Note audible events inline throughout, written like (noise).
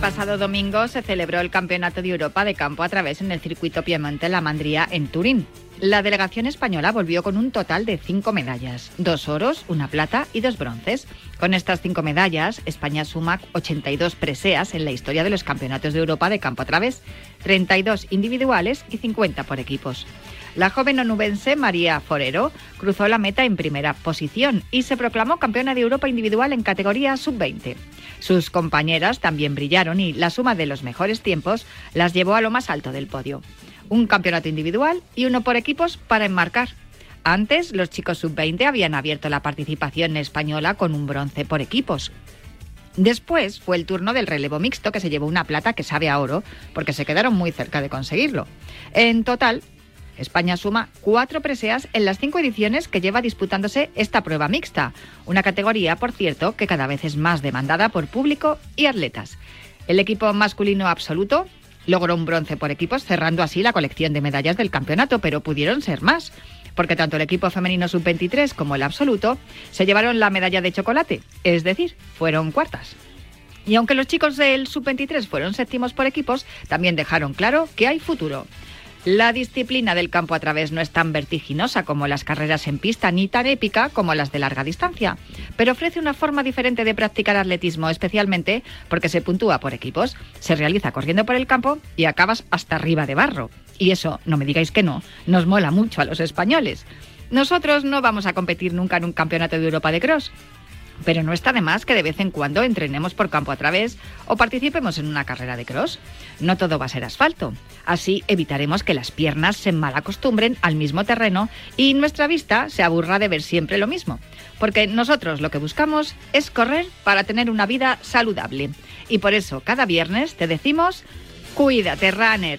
pasado domingo se celebró el Campeonato de Europa de Campo a través en el circuito Piemonte La Mandría en Turín. La delegación española volvió con un total de cinco medallas, dos oros, una plata y dos bronces. Con estas cinco medallas, España suma 82 preseas en la historia de los campeonatos de Europa de campo a través, 32 individuales y 50 por equipos. La joven onubense María Forero cruzó la meta en primera posición y se proclamó campeona de Europa individual en categoría sub-20. Sus compañeras también brillaron y la suma de los mejores tiempos las llevó a lo más alto del podio un campeonato individual y uno por equipos para enmarcar. Antes, los chicos sub-20 habían abierto la participación española con un bronce por equipos. Después fue el turno del relevo mixto que se llevó una plata que sabe a oro porque se quedaron muy cerca de conseguirlo. En total, España suma cuatro preseas en las cinco ediciones que lleva disputándose esta prueba mixta, una categoría, por cierto, que cada vez es más demandada por público y atletas. El equipo masculino absoluto logró un bronce por equipos, cerrando así la colección de medallas del campeonato, pero pudieron ser más, porque tanto el equipo femenino sub-23 como el absoluto se llevaron la medalla de chocolate, es decir, fueron cuartas. Y aunque los chicos del sub-23 fueron séptimos por equipos, también dejaron claro que hay futuro. La disciplina del campo a través no es tan vertiginosa como las carreras en pista ni tan épica como las de larga distancia, pero ofrece una forma diferente de practicar atletismo, especialmente porque se puntúa por equipos, se realiza corriendo por el campo y acabas hasta arriba de barro. Y eso, no me digáis que no, nos mola mucho a los españoles. Nosotros no vamos a competir nunca en un campeonato de Europa de cross, pero no está de más que de vez en cuando entrenemos por campo a través o participemos en una carrera de cross. No todo va a ser asfalto. Así evitaremos que las piernas se malacostumbren al mismo terreno y nuestra vista se aburra de ver siempre lo mismo. Porque nosotros lo que buscamos es correr para tener una vida saludable. Y por eso cada viernes te decimos, cuídate, runner.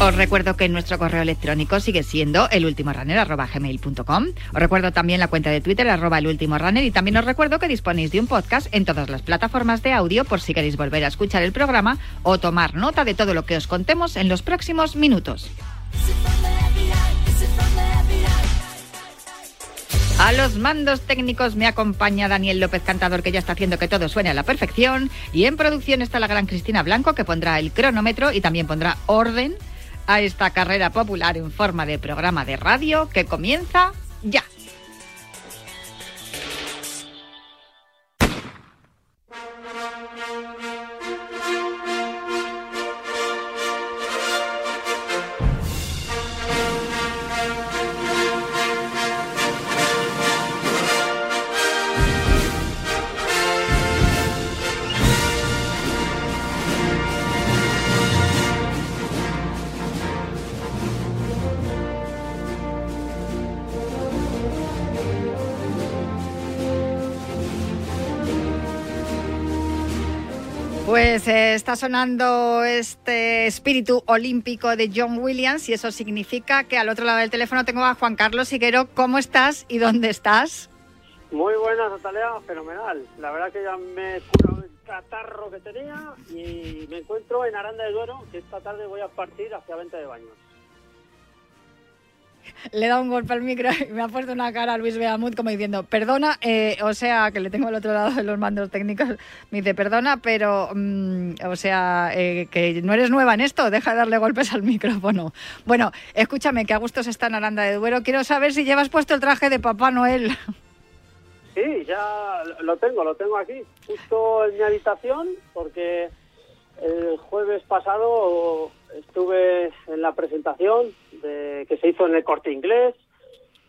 Os recuerdo que nuestro correo electrónico sigue siendo elultimorunner.gmail.com. Os recuerdo también la cuenta de Twitter, arroba elultimorunner, y también os recuerdo que disponéis de un podcast en todas las plataformas de audio por si queréis volver a escuchar el programa o tomar nota de todo lo que os contemos en los próximos minutos. A los mandos técnicos me acompaña Daniel López Cantador, que ya está haciendo que todo suene a la perfección. Y en producción está la gran Cristina Blanco, que pondrá el cronómetro y también pondrá orden a esta carrera popular en forma de programa de radio que comienza ya. Sonando este espíritu olímpico de John Williams y eso significa que al otro lado del teléfono tengo a Juan Carlos Higuero. ¿Cómo estás y dónde estás? Muy buenas, Natalia, fenomenal. La verdad que ya me he curado el catarro que tenía y me encuentro en Aranda de Duero, que esta tarde voy a partir hacia Venta de Baños. Le da un golpe al micro y me ha puesto una cara a Luis Beamut como diciendo, perdona, eh, o sea, que le tengo al otro lado de los mandos técnicos, (laughs) me dice, perdona, pero, mm, o sea, eh, que no eres nueva en esto, deja de darle golpes al micrófono. Bueno, escúchame, que a gustos está en Aranda de Duero, quiero saber si llevas puesto el traje de Papá Noel. Sí, ya lo tengo, lo tengo aquí, justo en mi habitación, porque el jueves pasado estuve en la presentación de, que se hizo en el corte inglés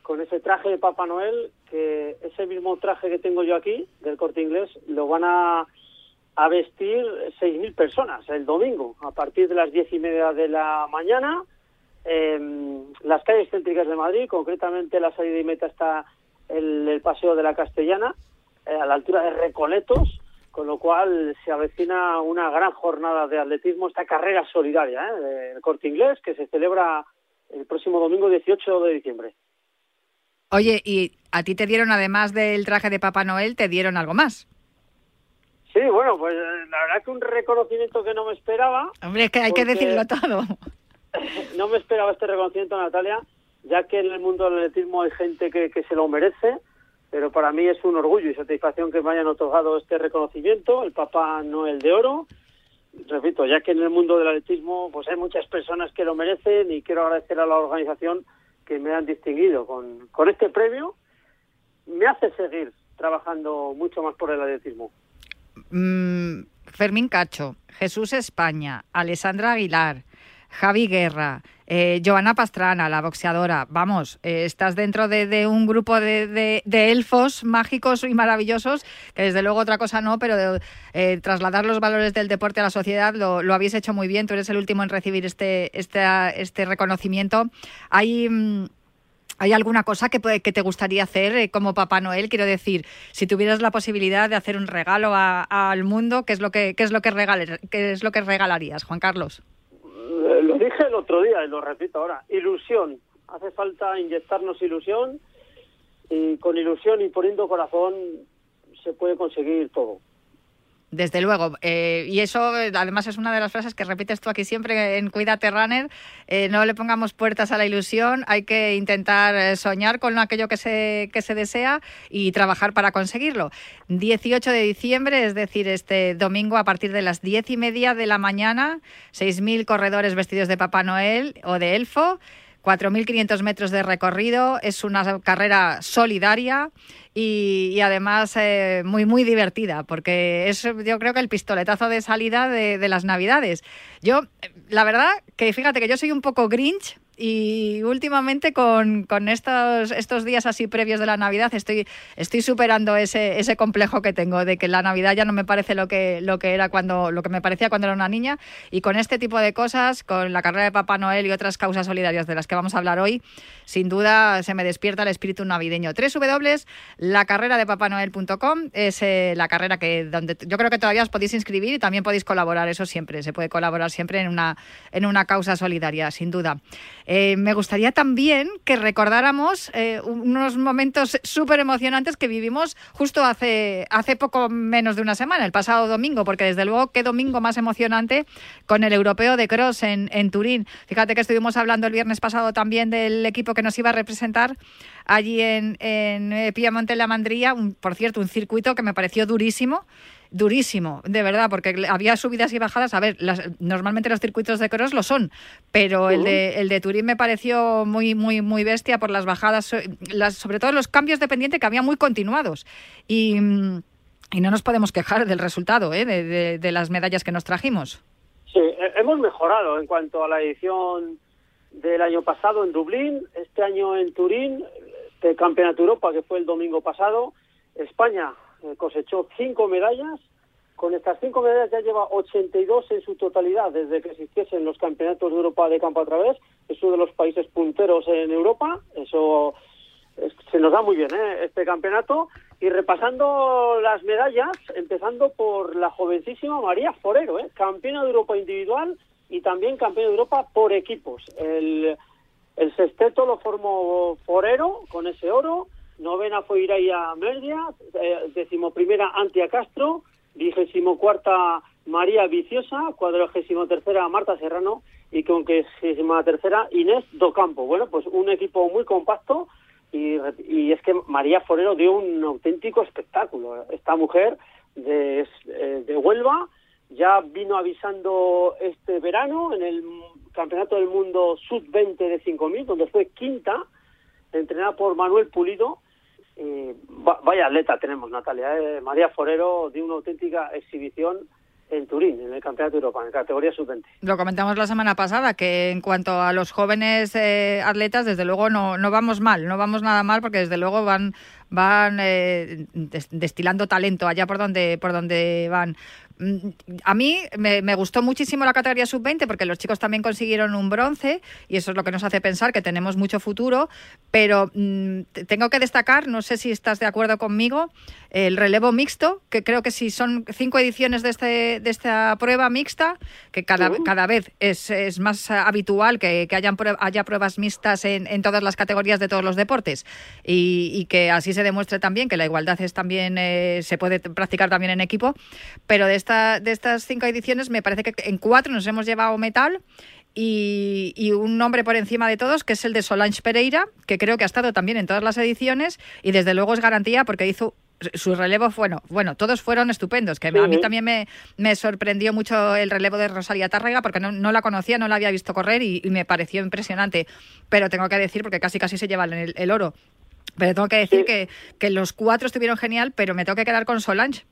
con ese traje de Papá Noel, que ese mismo traje que tengo yo aquí del corte inglés lo van a, a vestir 6.000 personas el domingo a partir de las diez y media de la mañana. En las calles céntricas de Madrid, concretamente la salida y meta está el, Paseo de la Castellana, eh, a la altura de Recoletos, con lo cual se avecina una gran jornada de atletismo, esta carrera solidaria ¿eh? del corte inglés que se celebra el próximo domingo 18 de diciembre. Oye, ¿y a ti te dieron, además del traje de Papá Noel, te dieron algo más? Sí, bueno, pues la verdad que un reconocimiento que no me esperaba. Hombre, es que hay que decirlo (laughs) todo. no me esperaba este reconocimiento, Natalia, ya que en el mundo del atletismo hay gente que, que se lo merece, pero para mí es un orgullo y satisfacción que me hayan otorgado este reconocimiento, el Papá Noel de Oro. Repito, ya que en el mundo del atletismo pues hay muchas personas que lo merecen y quiero agradecer a la organización que me han distinguido con, con este premio. Me hace seguir trabajando mucho más por el atletismo. Mm, Fermín Cacho, Jesús España, Alessandra Aguilar, Javi Guerra, eh, Pastrana, la boxeadora. Vamos, eh, estás dentro de, un grupo de, elfos mágicos y maravillosos, que desde luego otra cosa no, pero eh, trasladar los valores del deporte a la sociedad lo, lo habéis hecho muy bien. Tú eres el último en recibir este, este, este reconocimiento. Hay. mm, ¿Hay alguna cosa que, que te gustaría hacer eh, como Papá Noel? Quiero decir, si tuvieras la posibilidad de hacer un regalo al mundo, ¿qué es lo que es lo que regalar- qué es lo que regalarías, Juan Carlos? (laughs) Dije el otro día y lo repito ahora. Ilusión. Hace falta inyectarnos ilusión y con ilusión y poniendo corazón se puede conseguir todo. Desde luego. eh, y eso, eh, además, es una de las frases que repites tú aquí siempre en Cuídate Runner. eh, no le pongamos puertas a la ilusión. Hay que intentar soñar con aquello que se, que se desea y trabajar para conseguirlo. 18 de diciembre, es decir, este domingo a partir de las 10 y media de la mañana, 6.000 corredores vestidos de Papá Noel o de Elfo. 4.500 metros de recorrido, es una carrera solidaria y, además eh, muy, muy divertida, porque es yo creo que el pistoletazo de salida de, de las Navidades. Yo, eh, la verdad, que fíjate que yo soy un poco grinch y últimamente con, con estos, estos días así previos de la Navidad estoy, estoy superando ese, ese complejo que tengo de que la Navidad ya no me parece lo que, lo que era cuando, lo que me parecía cuando era una niña y con este tipo de cosas, con la carrera de Papá Noel y otras causas solidarias de las que vamos a hablar hoy, sin duda se me despierta el espíritu navideño. www.lacarreradepapanoel.com es eh, la carrera que donde yo creo que todavía os podéis inscribir y también podéis colaborar, eso siempre, se puede colaborar siempre en una, en una causa solidaria, sin duda. Eh, me gustaría también que recordáramos eh, unos momentos súper emocionantes que vivimos justo hace, hace poco menos de una semana, el pasado domingo, porque desde luego qué domingo más emocionante con el europeo de cross en, Turín. Fíjate que estuvimos hablando el viernes pasado también del equipo que nos iba a representar allí en, eh, Piamonte La Mandría, por cierto, un circuito que me pareció durísimo durísimo, de verdad, porque había subidas y bajadas. A ver, las- normalmente los circuitos de cross lo son, pero el de, el de Turín me pareció muy, muy, muy bestia por las bajadas, las, sobre todo los cambios de pendiente que había muy continuados. Y, y no nos podemos quejar del resultado, ¿eh? de, de- de las medallas que nos trajimos. Sí, he- hemos mejorado en cuanto a la edición del año pasado en Dublín, este año en Turín, el Campeonato Europa que fue el domingo pasado. España eh, cosechó cinco medallas. Con estas cinco medallas ya lleva 82 en su totalidad desde que existiesen los Campeonatos de Europa de campo a través. Es uno de los países punteros en Europa. Eso es- se nos da muy bien ¿eh? este campeonato. Y repasando las medallas, empezando por la jovencísima María Forero, ¿eh? campeona de Europa individual y también campeona de Europa por equipos. El, el sexteto lo formó Forero con ese oro, novena fue Iraya Merdia, eh, decimoprimera Antia Castro, vigésimo cuarta María Viciosa, cuadragésimo tercera Marta Serrano y con tercera Inés Docampo. Bueno, pues un equipo muy compacto y, y es que María Forero dio un auténtico espectáculo. Esta mujer de, eh, de Huelva ya vino avisando este verano en el Campeonato del Mundo Sub-20 de 5.000, donde fue quinta, entrenada por Manuel Pulido, vaya atleta tenemos, Natalia. ¿eh? María Forero dio una auténtica exhibición en Turín, en el Campeonato de Europa, en categoría sub-20. Lo comentamos la semana pasada, que en cuanto a los jóvenes eh, atletas, desde luego no, no vamos mal, no vamos nada mal, porque desde luego van van eh, destilando talento allá por donde por donde van. Mm, a mí me, gustó muchísimo la categoría sub-20 porque los chicos también consiguieron un bronce y eso es lo que nos hace pensar que tenemos mucho futuro, pero mm, tengo que destacar, no sé si estás de acuerdo conmigo, el relevo mixto, que creo que si son cinco ediciones de, este, de esta prueba mixta, que cada, cada vez es, es, más habitual que, que hayan haya pruebas mixtas en, en, todas las categorías de todos los deportes y, y, que así se demuestre también que la igualdad es también eh, se puede practicar también en equipo, pero de de estas cinco ediciones me parece que en cuatro nos hemos llevado metal y, un nombre por encima de todos, que es el de Solange Pereira, que creo que ha estado también en todas las ediciones y desde luego es garantía porque hizo su relevo bueno, bueno, todos fueron estupendos, que a mí también me, sorprendió mucho el relevo de Rosalía Tárrega porque no, la conocía, no la había visto correr y, me pareció impresionante, pero tengo que decir porque casi casi se lleva el, oro. Pero tengo que decir que, que los cuatro estuvieron genial, pero me tengo que quedar con Solange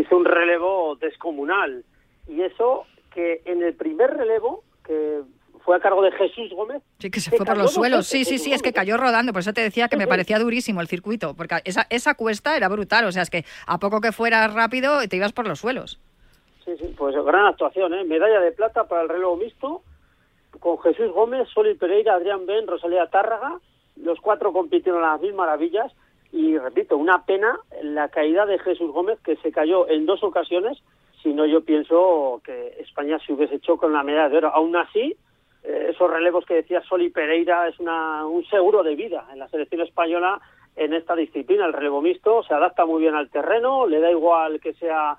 hizo un relevo descomunal. Y eso que en el primer relevo, que fue a cargo de Jesús Gómez. Sí, que se fue por los suelos. Sí, sí, sí, es que cayó rodando. Por eso te decía que me parecía durísimo el circuito, porque esa, esa cuesta era brutal. O sea, es que a poco que fueras rápido te ibas por los suelos. Sí, sí, pues gran actuación, ¿eh? Medalla de plata para el relevo mixto, con Jesús Gómez, Soli Pereira, Adrián Ben, Rosalía Tárraga. Los cuatro compitieron a las mil maravillas y repito, una pena la caída de Jesús Gómez, que se cayó en dos ocasiones, si no yo pienso que España se hubiese hecho con la medalla de oro. Aún así, eh, esos relevos que decía Soli Pereira es una, un seguro de vida en la selección española en esta disciplina. El relevo mixto se adapta muy bien al terreno, le da igual que sea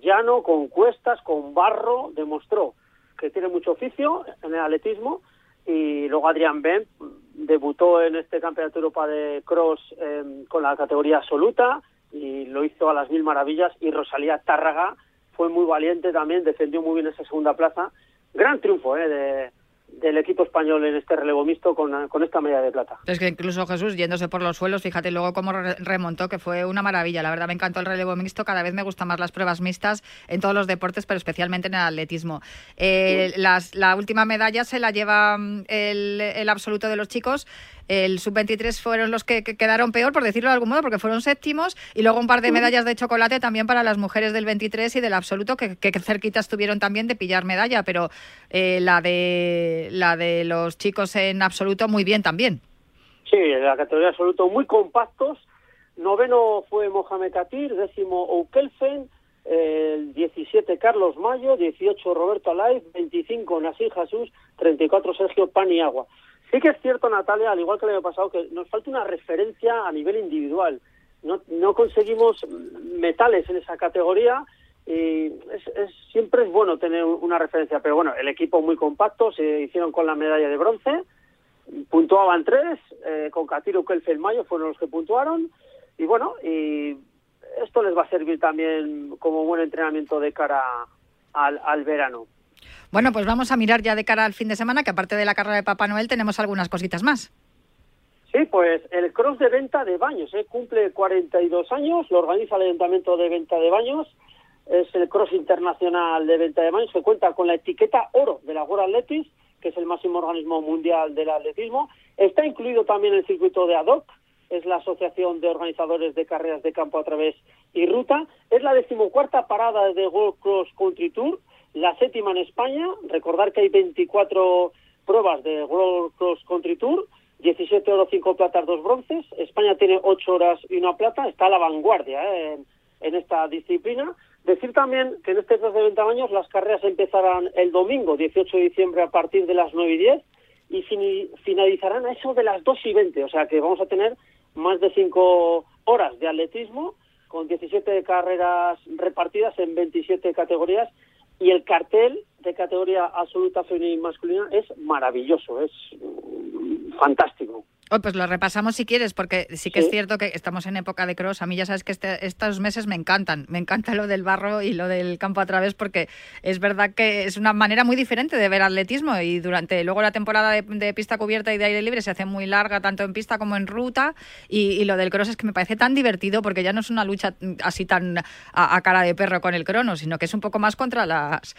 llano, con cuestas, con barro, demostró que tiene mucho oficio en el atletismo y luego Adrián Ben debutó en este Campeonato de Europa de Cross em, con la categoría absoluta y lo hizo a las mil maravillas y Rosalía Tárraga fue muy valiente también, defendió muy bien esa segunda plaza. Gran triunfo eh, de, del equipo español en este relevo mixto con, con, esta medalla de plata. Es que incluso Jesús, yéndose por los suelos, fíjate luego cómo remontó, que fue una maravilla. La verdad me encantó el relevo mixto, cada vez me gustan más las pruebas mixtas en todos los deportes, pero especialmente en el atletismo. Eh, la última medalla se la lleva mm, el, el absoluto de los chicos. El sub-23 fueron los que, quedaron peor, por decirlo de algún modo, porque fueron séptimos, y luego un par de medallas de chocolate también para las mujeres del 23 y del absoluto, que, que cerquitas tuvieron también de pillar medalla, pero eh, la, de, la de los chicos en absoluto muy bien también. Sí, en la categoría absoluto muy compactos. Noveno fue Mohamed Katir, décimo Oukelfen, el 17 Carlos Mayo, 18 Roberto Alay, 25 Nasir Jesús, 34 Sergio Paniagua. Sí que es cierto, Natalia, al igual que le año pasado, que nos falta una referencia a nivel individual. No, no conseguimos metales en esa categoría y es, siempre es bueno tener una referencia. Pero bueno, el equipo muy compacto, se hicieron con la medalla de bronce, puntuaban tres, eh, con Catiro Kelfe Mayo fueron los que puntuaron y bueno, y esto les va a servir también como buen entrenamiento de cara al, al verano. Bueno, pues vamos a mirar ya de cara al fin de semana, que aparte de la carrera de Papá Noel tenemos algunas cositas más. Sí, pues el cross de venta de baños, ¿eh? cumple 42 años, lo organiza el Ayuntamiento de Venta de Baños, es el cross internacional de venta de baños que cuenta con la etiqueta oro de la World Athletics, que es el máximo organismo mundial del atletismo. Está incluido también el circuito de ADOC, es la Asociación de Organizadores de Carreras de Campo a Través y Ruta. Es la decimocuarta parada de World Cross Country Tour, la séptima en España. Recordar que hay 24 pruebas de World Cross Country Tour, 17 oro, 5 platas, 2 bronces. España tiene 8 horas y una plata, está a la vanguardia ¿eh? en, esta disciplina. Decir también que en este Cross de 20 años las carreras empezarán el domingo, 18 de diciembre, a partir de las 9 y 10 y finalizarán a eso de las 2 y 20, o sea que vamos a tener más de 5 horas de atletismo con 17 carreras repartidas en 27 categorías y el cartel de categoría absoluta femenina y masculina es maravilloso, es mm, fantástico. Oh, pues lo repasamos si quieres, porque sí que es cierto que estamos en época de cross. A mí ya sabes que este, estos meses me encantan. Me encanta lo del barro y lo del campo a través, porque es verdad que es una manera muy diferente de ver atletismo. Y durante luego la temporada de, pista cubierta y de aire libre se hace muy larga, tanto en pista como en ruta. Y, lo del cross es que me parece tan divertido, porque ya no es una lucha así tan a, cara de perro con el crono, sino que es un poco más contra las,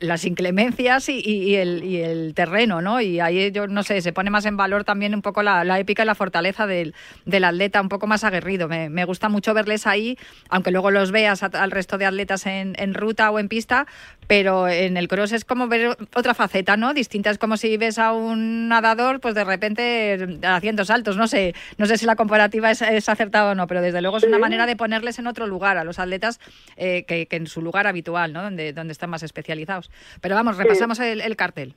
las inclemencias y, el, y el terreno, ¿no? Y ahí yo no sé, se pone más en valor también un poco la épica y la fortaleza del, del atleta un poco más aguerrido. Me, me, gusta mucho verles ahí, aunque luego los veas al resto de atletas en, en, ruta o en pista, pero en el cross es como ver otra faceta, ¿no? Distinta, es como si ves a un nadador, pues de repente haciendo saltos. No sé, no sé si la comparativa es, acertada o no, pero desde luego es una manera de ponerles en otro lugar a los atletas eh, que, que, en su lugar habitual, ¿no? Donde, donde están más especializados. Pero vamos, repasamos el, el cartel.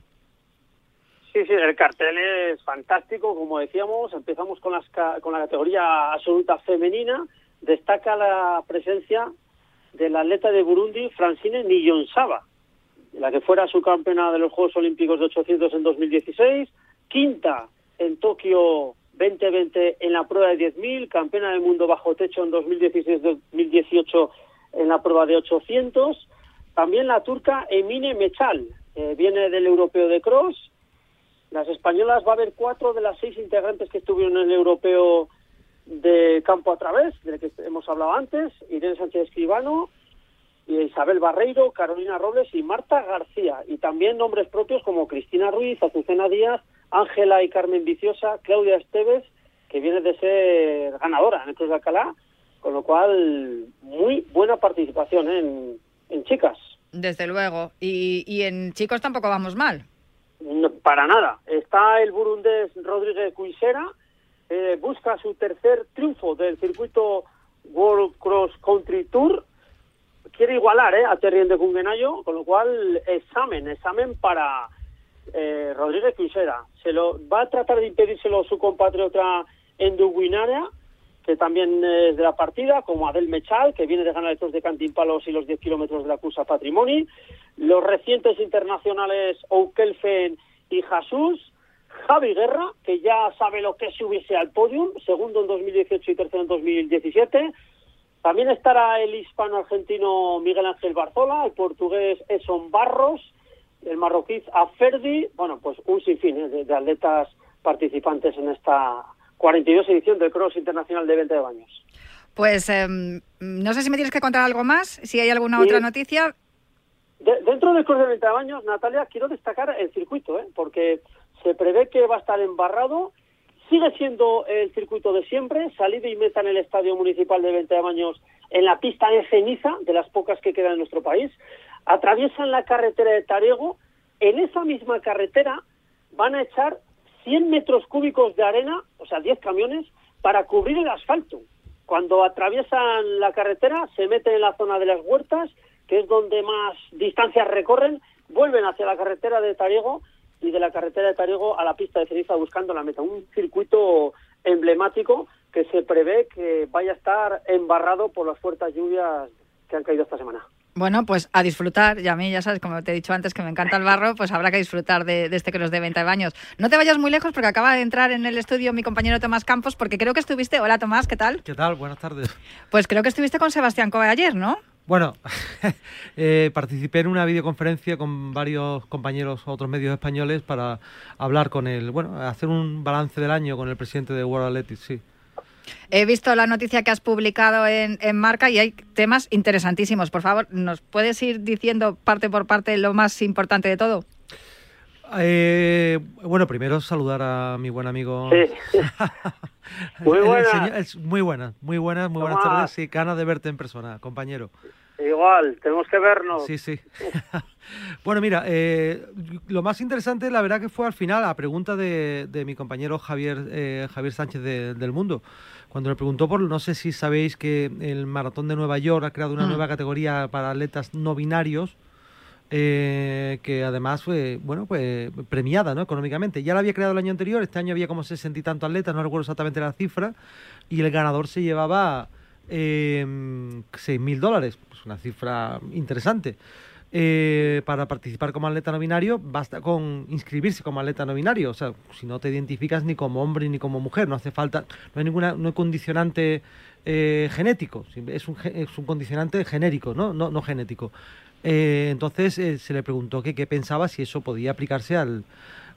Sí, sí, el cartel es fantástico, como decíamos, empezamos con, las, con la categoría absoluta femenina, destaca la presencia de la atleta de Burundi, Francine Niyonsaba, la que fuera subcampeona de los Juegos Olímpicos de 800 en 2016, quinta en Tokio 2020 en la prueba de 10.000, campeona del mundo bajo techo en 2016-2018 en la prueba de 800, también la turca Emine Mechal, viene del europeo de cross, las españolas va a haber cuatro de las seis integrantes que estuvieron en el europeo de campo a través, del que hemos hablado antes, Irene Sánchez Escribano, Isabel Barreiro, Carolina Robles y Marta García. Y también nombres propios como Cristina Ruiz, Azucena Díaz, Ángela y Carmen Viciosa, Claudia Esteves, que viene de ser ganadora en el Cruz de Alcalá, con lo cual muy buena participación en, en chicas. Desde luego. Y, y en chicos tampoco vamos mal para nada. Está el burundés Rodríguez Cuisera, eh, busca su tercer triunfo del circuito World Cross Country Tour. Quiere igualar eh, a Terrien de Cungenayo, con lo cual examen, examen para eh, Rodríguez Cuisera. Se lo va a tratar de impedírselo su compatriota Enduguinaria, que también es de la partida, como Adel Mechal, que viene de ganar estos de Cantimpalos y los 10 kilómetros de la cursa Patrimoni, los recientes internacionales Oukelfen y Jesús, Javi Guerra, que ya sabe lo que es subirse al podium, segundo en 2018 y tercero en 2017, también estará el hispano-argentino Miguel Ángel Barzola, el portugués Eson Barros, el marroquí Aferdi, bueno, pues un sinfín ¿eh? de atletas participantes en esta 42 edición del Cross Internacional de 20 de Baños. Pues em, no sé si me tienes que contar algo más, si hay alguna otra noticia. Dentro del Cross de 20 de Baños, Natalia, quiero destacar el circuito, ¿eh? porque se prevé que va a estar embarrado. Sigue siendo el circuito de siempre, salida y meta en el Estadio Municipal de 20 de Baños en la pista de ceniza, de las pocas que quedan en nuestro país. Atraviesan la carretera de Tarego. En esa misma carretera van a echar 100 metros cúbicos de arena, o sea, 10 camiones, para cubrir el asfalto. Cuando atraviesan la carretera, se meten en la zona de las huertas, que es donde más distancias recorren, vuelven hacia la carretera de Tariego y de la carretera de Tariego a la pista de ceniza buscando la meta. Un circuito emblemático que se prevé que vaya a estar embarrado por las fuertes lluvias que han caído esta semana. Bueno, pues a disfrutar. Y a mí, ya sabes, como te he dicho antes, que me encanta el barro, pues habrá que disfrutar de, este que nos dé 20 baños. No te vayas muy lejos porque acaba de entrar en el estudio mi compañero Tomás Campos, porque creo que estuviste... Hola, Tomás, ¿qué tal? ¿Qué tal? Buenas tardes. Pues creo que estuviste con Sebastián Coe ayer, ¿no? Bueno, (laughs) eh, participé en una videoconferencia con varios compañeros, otros medios españoles, para hablar con él, bueno, hacer un balance del año con el presidente de World Athletics, sí. He visto la noticia que has publicado en, Marca y hay temas interesantísimos. Por favor, ¿nos puedes ir diciendo parte por parte lo más importante de todo? Eh, bueno, primero saludar a mi buen amigo. Sí. (laughs) muy buenas. muy buenas, muy buenas, muy buenas tardes. y ganas de verte en persona, compañero. Igual, tenemos que vernos. Sí, sí. (laughs) bueno, mira, eh, lo más interesante, la verdad que fue al final la pregunta de, mi compañero Javier, eh, Javier Sánchez del Mundo, cuando le preguntó por, no sé si sabéis que el Maratón de Nueva York ha creado una mm. nueva categoría para atletas no binarios, eh, que además fue, bueno, pues premiada, ¿no? Económicamente. Ya la había creado el año anterior, este año había como sesenta y tantos atletas, no recuerdo exactamente la cifra, y el ganador se llevaba eh, seis mil dólares. Pues es una cifra interesante. Eh, para participar como atleta no binario basta con inscribirse como atleta no binario. O sea, si no te identificas ni como hombre ni como mujer, no hace falta, no hay ninguna, no hay condicionante eh, genético, es un, es un condicionante genérico, no, no, no genético. Eh, entonces eh, se le preguntó que qué pensaba si eso podía aplicarse al,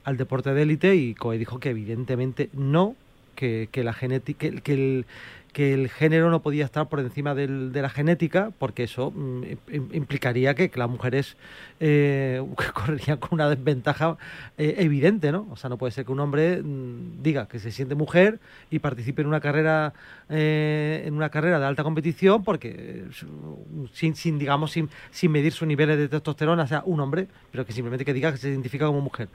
al deporte de élite y Coe dijo que evidentemente no, que, que la genética, que, el, que el género no podía estar por encima del, de la genética, porque eso mm, im- implicaría que, que las mujeres eh, (laughs) correrían con una desventaja eh, evidente, ¿no? O sea, no puede ser que un hombre mm, diga que se siente mujer y participe en una carrera eh, en una carrera de alta competición, porque eh, sin, sin digamos sin, sin medir sus niveles de testosterona, sea, un hombre, pero que simplemente que diga que se identifica como mujer.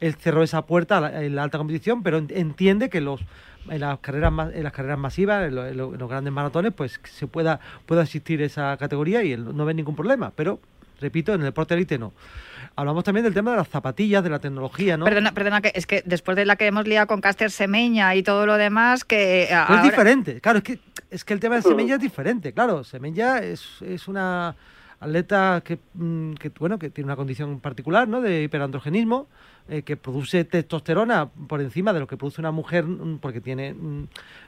Él cerró esa puerta en la alta competición, pero en- entiende que los en las carreras en las carreras masivas, en, lo- en lo- en los grandes maratones, pues se pueda pueda existir esa categoría y él no ve ningún problema. Pero repito, en el deporte élite no. Hablamos también del tema de las zapatillas, de la tecnología, ¿no? Perdona, perdona, que es que después de la que hemos liado con Caster Semeña y todo lo demás, que Pero ahora- es diferente, claro, es que, es que el tema de Semenya es diferente, claro, Semenya es, es una atleta que, mm, que, bueno, que tiene una condición particular, ¿no?, de hiperandrogenismo, eh, que produce testosterona por encima de lo que produce una mujer, mm, porque tiene, mm,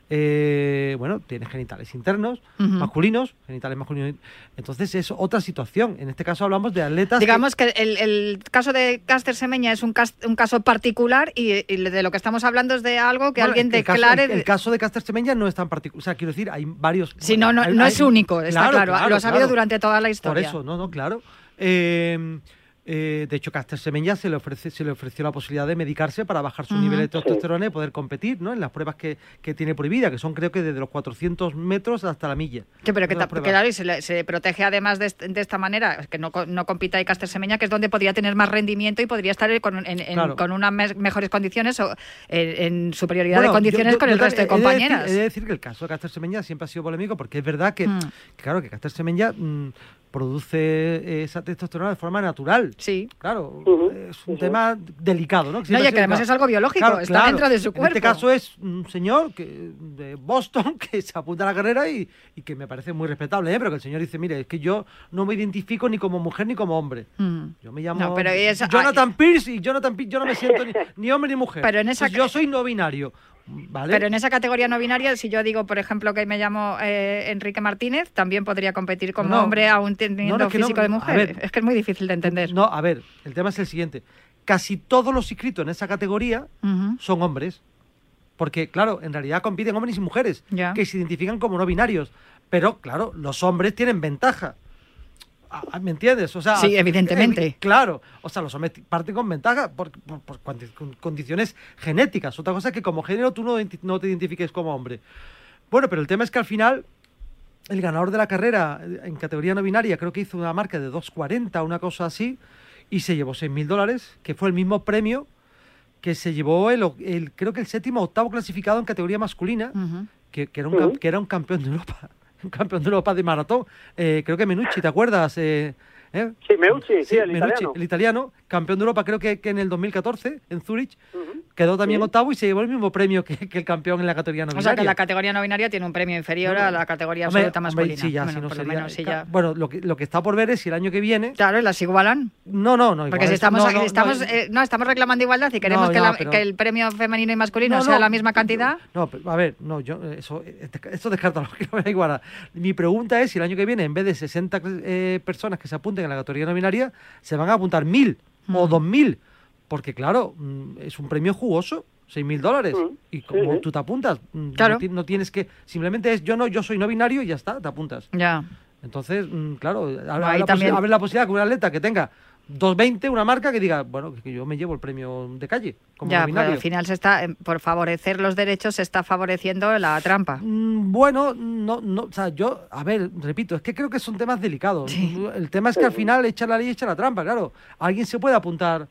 eh, bueno, tiene genitales internos, masculinos, genitales masculinos, entonces es otra situación, en este caso hablamos de atletas... Digamos que el, el caso de Caster Semeña es un, cas- un caso particular y, y de lo que estamos hablando es de algo que Bueno, alguien el caso- declare. el, el caso de Caster Semenya no es tan particular. O sea, quiero decir, hay varios. Sí, no, no, hay- no hay- es único, está claro, lo ha sabido claro. durante toda la Por historia. eso, no, no, claro. Eh, eh, de hecho, Caster Semenya se le, ofrece, se le ofreció la posibilidad de medicarse para bajar su nivel de testosterona y poder competir ¿no? en las pruebas que, que tiene prohibida, que son creo que desde los 400 metros hasta la milla. Sí, pero que, claro, y se, le- se protege además de, de esta manera, que no, no compita y Caster Semeña, que es donde podría tener más rendimiento y podría estar con, en, en- Claro. con unas mejores condiciones o en, en superioridad Bueno, de condiciones yo- yo- con el resto de también he decir- compañeras. He de, decir, que el caso de Caster Semenya siempre ha sido polémico porque es verdad que, Mm. que claro, que Caster Semenya mm, produce eh, esa testosterona de forma natural. Sí. Claro, es un tema delicado, ¿no? No, siempre y ha que además es algo biológico, está dentro de su En este cuerpo. caso es un señor que, de Boston (laughs) que se apunta a la carrera y, y que me parece muy respetable, ¿eh? pero que el señor dice, mire, es que yo no me identifico ni como mujer ni como hombre. Mm. Yo me llamo No, pero eso- Jonathan Pierce y Jonathan Pierce, yo no me siento ni, (laughs) ni hombre ni mujer. Pero en esa Pues yo soy no binario, ¿vale? Pero en esa categoría no binaria, si yo digo, por ejemplo, que me llamo eh, Enrique Martínez, también podría competir como No, hombre aún teniendo no, físico de mujer. ver. es que es muy difícil de entender. No, a ver, el tema es el siguiente. Casi todos los inscritos en esa categoría son hombres. Porque, claro, en realidad compiten hombres y mujeres Ya. que se identifican como no binarios. Pero, claro, los hombres tienen ventaja. Ah, ¿Me entiendes? O sea, Sí, evidentemente. evi- claro, o sea, los hombres parten con ventaja por, por- condiciones genéticas. Otra cosa es que como género tú no, no te identifiques como hombre. Bueno, pero el tema es que al final el ganador de la carrera eh, en categoría no binaria creo que hizo una marca de 2.40, una cosa así, y se llevó 6.000 dólares, que fue el mismo premio que se llevó el, el- creo que el séptimo o octavo clasificado en categoría masculina, que, que era un, que era un campeón de Europa, (laughs) campeón de Europa de maratón. Eh, creo que Menucci, ¿te acuerdas? Eh, ¿eh? Sí, Meucci, sí, el Menucci, italiano. el italiano, campeón de Europa creo que, que en el 2014 en Zurich, quedó también Sí. octavo y se llevó el mismo premio que, que el campeón en la categoría no O sea que binaria. la categoría no binaria tiene un premio inferior a la categoría Hombre, absoluta hombre, masculina. sí, ya, Bueno, si no por lo sería- menos sí, ca- ya. Bueno, lo que, lo que está por ver es si el año que viene... Claro, las igualan. No, no, no. Porque si es- estamos, no, no, estamos, no, eh, no, estamos reclamando igualdad y queremos que, no, la- pero- que el premio femenino y masculino No, sea la misma cantidad. No, a ver, no, yo, eh, eso, eh, esto descarta que no me da igual. Mi pregunta es si el año que viene, en vez de 60 eh, personas que se apunten a la categoría no binaria, se van a apuntar 1.000 o Mm. 2.000. Porque, claro, mm, es un premio jugoso, 6.000 dólares. Mm, Y como sí. tú te apuntas, mm, Claro. no, no tienes que. Simplemente es yo no, yo soy no binario y ya está, te apuntas. Ya. Entonces, mm, claro, abre, ahí la, posi- abre la posibilidad que un atleta que tenga 2.20, una marca que diga, bueno, que yo me llevo el premio de calle, como Ya, pero al final se está, eh, por favorecer los derechos, se está favoreciendo la trampa. Mm, Bueno, no, no, o sea, yo, a ver, repito, es que creo que son temas delicados. Sí. El tema es que al final echa la ley y echa la trampa, claro. Alguien se puede apuntar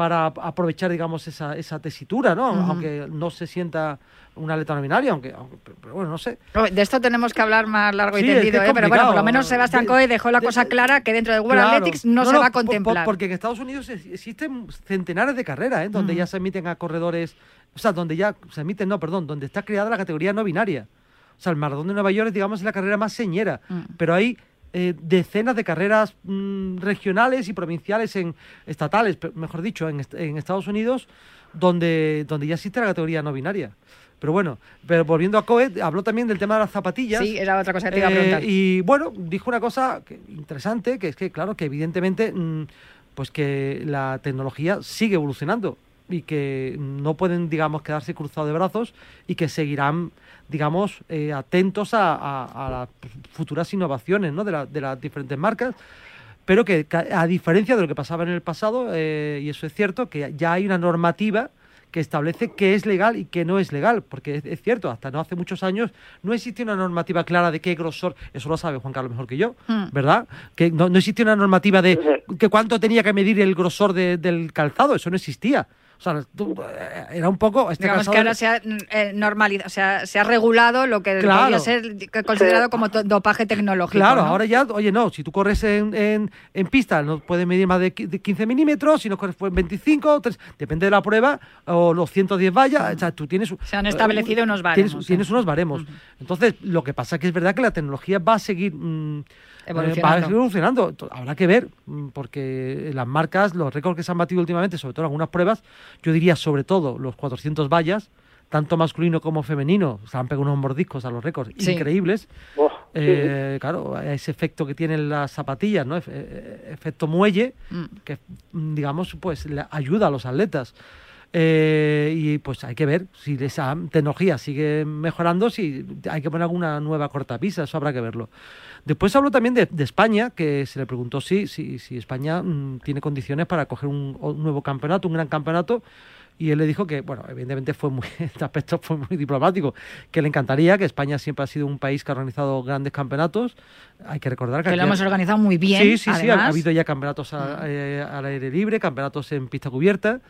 para ap- aprovechar, digamos, esa, esa tesitura, ¿no? Aunque no se sienta una letra no binaria, aunque, aunque- pero, pero bueno, no sé. De esto tenemos que hablar más largo y Sí, es tendido, es ¿eh? pero bueno, por lo menos Sebastián De- Coe dejó la de- cosa clara que dentro del World Claro. Athletics no, se va a contemplar. porque en Estados Unidos es- existen centenares de carreras, ¿eh? Donde ya se emiten a corredores, o sea, donde ya se emiten, no, perdón, donde está creada la categoría no binaria. O sea, el maratón de Nueva York es, digamos, la carrera más señera. Mm. Pero hay eh, decenas de carreras mm, regionales y provinciales, en estatales, mejor dicho, en, en, Estados Unidos, donde, donde ya existe la categoría no binaria. Pero bueno, pero volviendo a Coet, habló también del tema de las zapatillas. Sí, era otra cosa que te iba a preguntar. y bueno, dijo una cosa interesante, que es que, claro, que evidentemente, mm, pues que la tecnología sigue evolucionando y que no pueden, digamos, quedarse cruzados de brazos y que seguirán, digamos, eh, atentos a, las futuras innovaciones ¿no? de, de, las diferentes marcas. Pero que, a diferencia de lo que pasaba en el pasado, eh, y eso es cierto, que ya hay una normativa que establece qué es legal y qué no es legal, porque es, cierto, hasta no hace muchos años no existía una normativa clara de qué grosor, eso lo sabe Juan Carlos mejor que yo, hmm. ¿verdad? Que no, no, existía una normativa de que cuánto tenía que medir el grosor del calzado, eso no existía. O sea, eh, era un poco... Este Digamos que ahora se ha eh, normalizado, o sea, se ha regulado lo que podría ser considerado como dopaje tecnológico. Claro, ahora ya, oye, no, si tú corres en, en, pista no puedes medir más de 15 milímetros, si no corres 25, depende de la prueba, o los 110 vallas, o sea, tú tienes... Se han establecido unos baremos. Tienes, unos baremos. Entonces, lo que pasa es que es verdad que la tecnología va a seguir... Mm, evolucionando. Va evolucionando. Habrá que ver, mm, porque las marcas, los récords que se han batido últimamente, sobre todo en algunas pruebas, yo diría sobre todo los 400 vallas, tanto masculino como femenino, se han pegado unos mordiscos a los récords increíbles. Oh, eh, claro, ese efecto que tienen las zapatillas, ¿no? Eh, efecto muelle, mm. que digamos, pues ayuda a los atletas. Eh, y pues hay que ver si esa tecnología sigue mejorando, si hay que poner alguna nueva cortapisa, eso habrá que verlo. Después habló también de, España, que se le preguntó si, si, si España mm, tiene condiciones para coger un, nuevo campeonato, un gran campeonato. Y él le dijo que, bueno, evidentemente fue muy, en (laughs) este aspecto fue muy diplomático, que le encantaría, que España siempre ha sido un país que ha organizado grandes campeonatos. Hay que recordar que... que lo hemos organizado muy bien. Sí, sí, sí, ha, habido ya campeonatos eh, al aire libre, campeonatos en pista cubierta,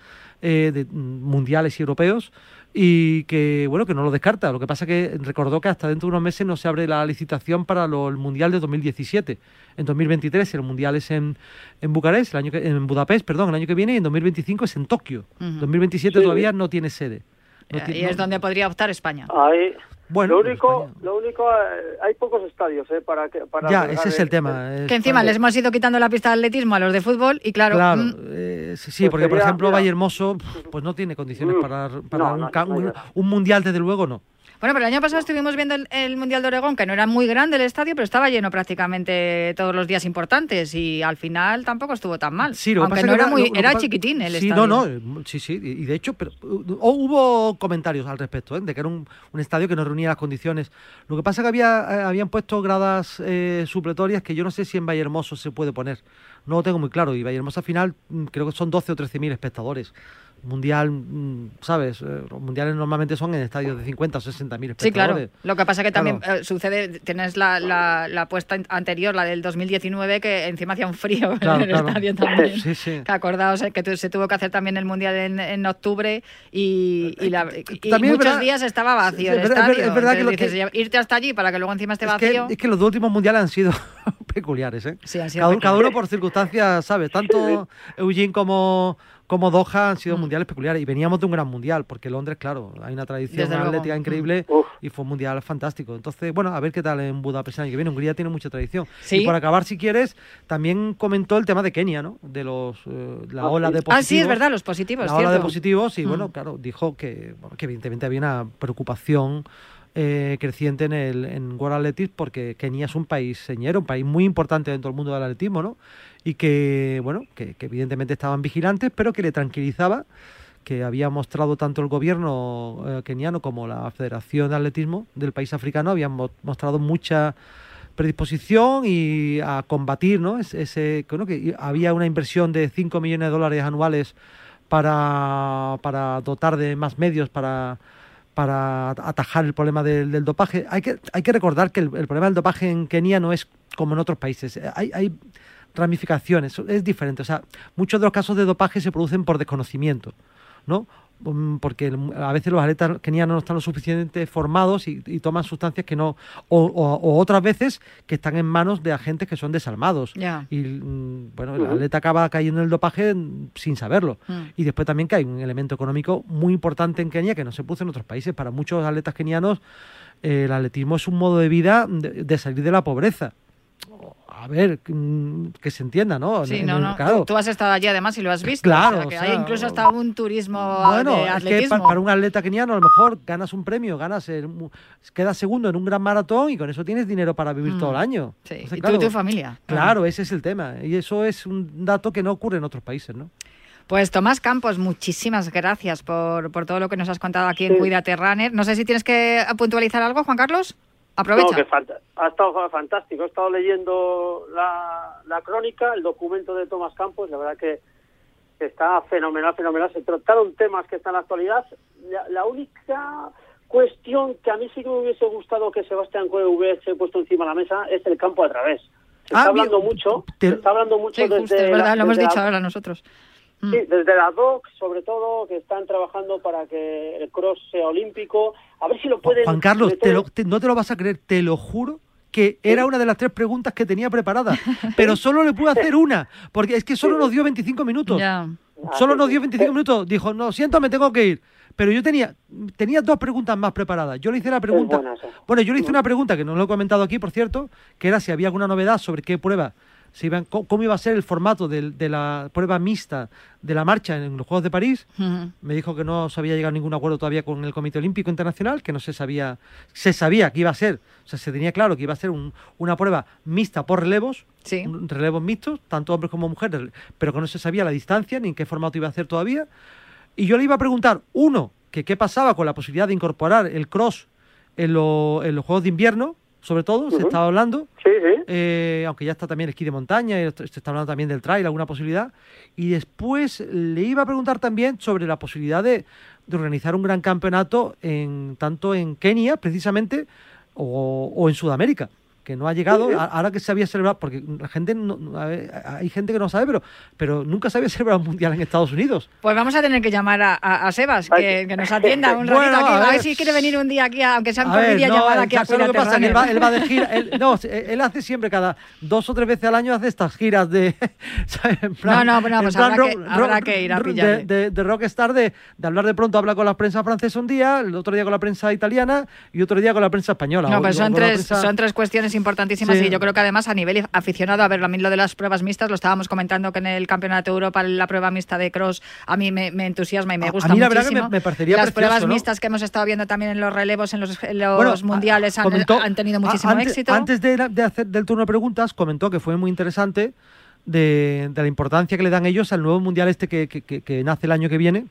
eh, de, mm, mundiales y europeos y que bueno que no lo descarta. Lo que pasa que recordó que hasta dentro de unos meses no se abre la licitación para el Mundial de 2017. En 2023 el Mundial es en, en Bucarest, el año en Budapest, perdón, el año que viene y en 2025 es en Tokio. 2027 todavía no tiene sede. y es donde podría optar España. Ahí, bueno, lo único, lo único eh, hay pocos estadios eh, para que para ya ese es el tema. que encima les hemos ido quitando la pista de atletismo a los de fútbol y claro. Claro, mm, eh, sí, pues porque por ejemplo Valle Hermoso pues no tiene condiciones mm, para, para un, un, mundial desde luego no. Bueno, pero el año pasado estuvimos viendo el, Mundial de Oregón, que no era muy grande el estadio, pero estaba lleno prácticamente todos los días importantes y al final tampoco estuvo tan mal. Sí, aunque no era, muy, era chiquitín el sí, estadio. No, no, sí, sí, y de hecho, pero uh, hubo comentarios al respecto, ¿eh? de que era un, estadio que no reunía las condiciones. Lo que pasa es que había, eh, habían puesto gradas eh, supletorias que yo no sé si en Vallehermoso se puede poner. No lo tengo muy claro. Y Vallehermoso al final mm, creo que son 12 o 13 mil espectadores mundial, mm, ¿sabes? Eh, los mundiales normalmente son en estadios de 50 o 60 mil espectadores. Sí, claro. Lo que pasa que también eh, sucede, tienes la, la, la, apuesta anterior, la del 2019, que encima hacía un frío (laughs) en el estadio también. Sí, sí. Que acordaos eh, que se tuvo que hacer también el mundial en, octubre y, muchos días estaba vacío el estadio. Es verdad que, irte hasta allí para que luego encima esté vacío. es que los dos últimos mundiales han sido (laughs) peculiares, ¿eh? Sí, han sido cada, cada, uno por circunstancias, ¿sabes? Tanto (laughs) Eugene como como Doha han sido mm. mundiales peculiares y veníamos de un gran mundial, porque Londres, claro, hay una tradición atlética increíble mm. y fue un mundial fantástico. Entonces, bueno, a ver qué tal en Budapest el año que viene. Hungría tiene mucha tradición. Y por acabar, si quieres, también comentó el tema de Kenia, ¿no? De los eh, la ah, ola de positivos. Ah, sí, es verdad, los positivos. La ola de positivos y, mm. bueno, claro, dijo que, que evidentemente había una preocupación eh, creciente en el en World Athletics porque Kenia es un país señero, un país muy importante dentro del mundo del atletismo, ¿no? Y que, bueno, que, evidentemente estaban vigilantes, pero que le tranquilizaba que había mostrado tanto el gobierno eh, keniano como la Federación de Atletismo del país africano, habían mostrado mucha predisposición y a combatir, ¿no? ese, que había una inversión de 5 millones de dólares anuales para, para dotar de más medios para, para atajar el problema del, dopaje. Hay que, hay que recordar que el, el, problema del dopaje en Kenia no es como en otros países. Hay, hay ramificaciones, es diferente. O sea, muchos de los casos de dopaje se producen por desconocimiento, ¿no? Mm, porque a veces los atletas kenianos no están lo suficientemente formados y, toman sustancias que no, o, otras veces que están en manos de agentes que son desalmados. Y mm, bueno, el atleta acaba cayendo en el dopaje sin saberlo. Mm. Y después también que hay un elemento económico muy importante en Kenia que no se produce en otros países. Para muchos atletas kenianos, eh, el atletismo es un modo de vida de salir de la pobreza a ver, mm, que se entienda, ¿no? Sí, En- no, no. claro. Tú, tú has estado allí además y lo has visto. Claro, o sea, que o hay sea, incluso hasta un turismo Bueno, de es que para un atleta keniano a lo mejor ganas un premio, ganas el quedas segundo en un gran maratón y con eso tienes dinero para vivir Mm. todo el año. Sí, Entonces, y tú claro, y tu familia. Claro, ese es el tema. Y eso es un dato que no ocurre en otros países, ¿no? Pues Tomás Campos, muchísimas gracias por, por todo lo que nos has contado aquí en Sí. Cuídate Runner. No sé si tienes que puntualizar algo, Juan Carlos. Aprovecha. No, que ha estado fantástico. He estado leyendo la, la crónica, el documento de Tomás Campos, la verdad que está fenomenal, fenomenal. Se trataron temas que están en la actualidad. La, la única cuestión que a mí sí que me hubiese gustado que Sebastián Coe hubiese puesto encima de la mesa es el campo a través. Se Ah, está hablando mucho, Te- se está hablando mucho Sí, desde justo, es la- verdad, lo hemos dicho la- ahora nosotros. Mm. Sí, desde la DOC, sobre todo, que están trabajando para que el cross sea olímpico. A ver si lo pueden. Juan Carlos, meter- te lo- te- no te lo vas a creer, te lo juro que era una de las tres preguntas que tenía preparadas, (laughs) pero solo le pude hacer una, porque es que solo nos dio 25 minutos. Solo Ah, nos dio sí. 25 minutos. Dijo, no, siento, me tengo que ir. Pero yo tenía, tenía dos preguntas más preparadas. Yo le hice la pregunta. Bueno, yo le hice una pregunta que no lo he comentado aquí, por cierto, que era si había alguna novedad sobre qué prueba, si iban, cómo, iba a ser el formato del- de, la prueba mixta de la marcha en los Juegos de París. Ujú. Me dijo que no se había llegado a ningún acuerdo todavía con el Comité Olímpico Internacional, que no se sabía, se sabía que iba a ser, o sea, se tenía claro que iba a ser un- una prueba mixta por relevos, Sí. relevos mixtos, tanto hombres como mujeres, pero que no se sabía la distancia ni en qué formato iba a hacer todavía. Y yo le iba a preguntar, uno, que qué pasaba con la posibilidad de incorporar el cross en, lo- en los Juegos de Invierno, sobre todo, se estaba hablando, Sí, sí. eh, aunque ya está también el esquí de montaña, se está hablando también del trail, alguna posibilidad. Y después le iba a preguntar también sobre la posibilidad de, de organizar un gran campeonato en tanto en Kenia, precisamente, o, o en Sudamérica, que no ha llegado, Sí, ahora que se había celebrado, porque la gente no- no- ver, hay gente que no sabe, pero, pero nunca se había celebrado un mundial en Estados Unidos. Pues vamos a tener que llamar a, a- a Sebas, que, que nos atienda (laughs) un Bueno, ratito aquí. a A ver ver. si quiere venir un día aquí, aunque sea ver, videollamada no, aquí a ¿sabes lo que pasa? Que él va, él va de (laughs) gira, él, no, él hace siempre cada dos o tres veces al año hace estas giras de. (laughs) En No, no, bueno, en pues plan habrá que- rock- habrá rock- que ir a de, pillarle. de, de rockstar, de, de hablar de pronto, habla con la prensa francesa un día, el otro día con la prensa italiana y otro día con la prensa española. No, pues son tres, prensa- son tres cuestiones importantísimas Sí. y yo creo que además a nivel aficionado, a ver, a mí lo de las pruebas mixtas, lo estábamos comentando que en el Campeonato de Europa la prueba mixta de cross a mí me, me entusiasma y me A- a gusta mí la verdad que me- me parecería Las precioso, pruebas ¿no? mixtas que hemos estado viendo también en los relevos, en los, en los Bueno, mundiales, han, comentó- han tenido muchísimo antes, éxito. Antes de, hacer del turno de preguntas, comentó que fue muy interesante de, de la importancia que le dan ellos al nuevo mundial este que, que- que- que nace el año que viene,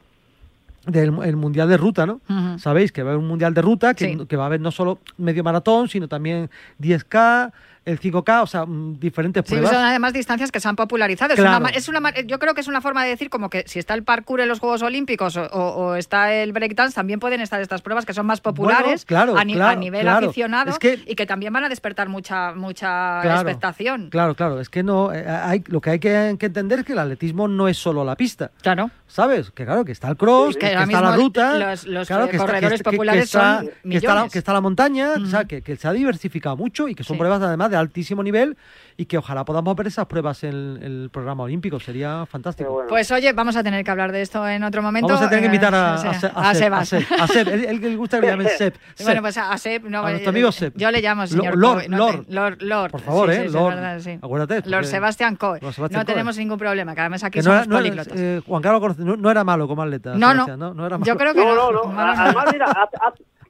del el mundial de ruta, ¿no? Sabéis que va a haber un mundial de ruta, que, Sí. que va a haber no solo medio maratón, sino también 10K, el 5K, o sea, mm, diferentes Sí, pruebas. son además distancias que se han popularizado. Es una es yo creo que es una forma de decir como que si está el parkour en los Juegos Olímpicos o, está el breakdance, también pueden estar estas pruebas que son más populares claro, a, ni- claro, a nivel aficionado Es que- y que también van a despertar mucha mucha expectación. Claro, claro, es que no, eh, hay, lo que hay que, que entender es que el atletismo no es solo la pista. Claro. ¿Sabes? Que claro, que está el cross, Sí, que, está la ruta, los- los, claro, eh, que corredores está- populares está- son que está, la, que está la montaña, Ujú. o sea, que, que se ha diversificado mucho y que son Sí. pruebas además de altísimo nivel y que ojalá podamos ver esas pruebas en el, el programa olímpico, sería fantástico. Bueno. Pues oye, vamos a tener que hablar de esto en otro momento. Vamos a tener que Eh, invitar a, sí, a, a a Seb, Sebas. a Seb, a Seb, él, él gusta que le llamen (laughs) Seb. Bueno, Seb. pues a, Seb, no, A eh, nuestro amigo Seb. Yo le llamo señor Lord, no Lord. Lord, Lord. Por favor, Sí, ¿eh? sí, sí, Lord. verdad, sí. Acuérdate, Lord Sebastian Coe. Lord no Coe. tenemos ningún problema, que además aquí Que no era- somos no era- políglotas. eh, Juan Carlos conoce- no, no era malo como atleta. No, no. Sebastián, no, era malo. Yo creo que No, no, no. no. Además, mira,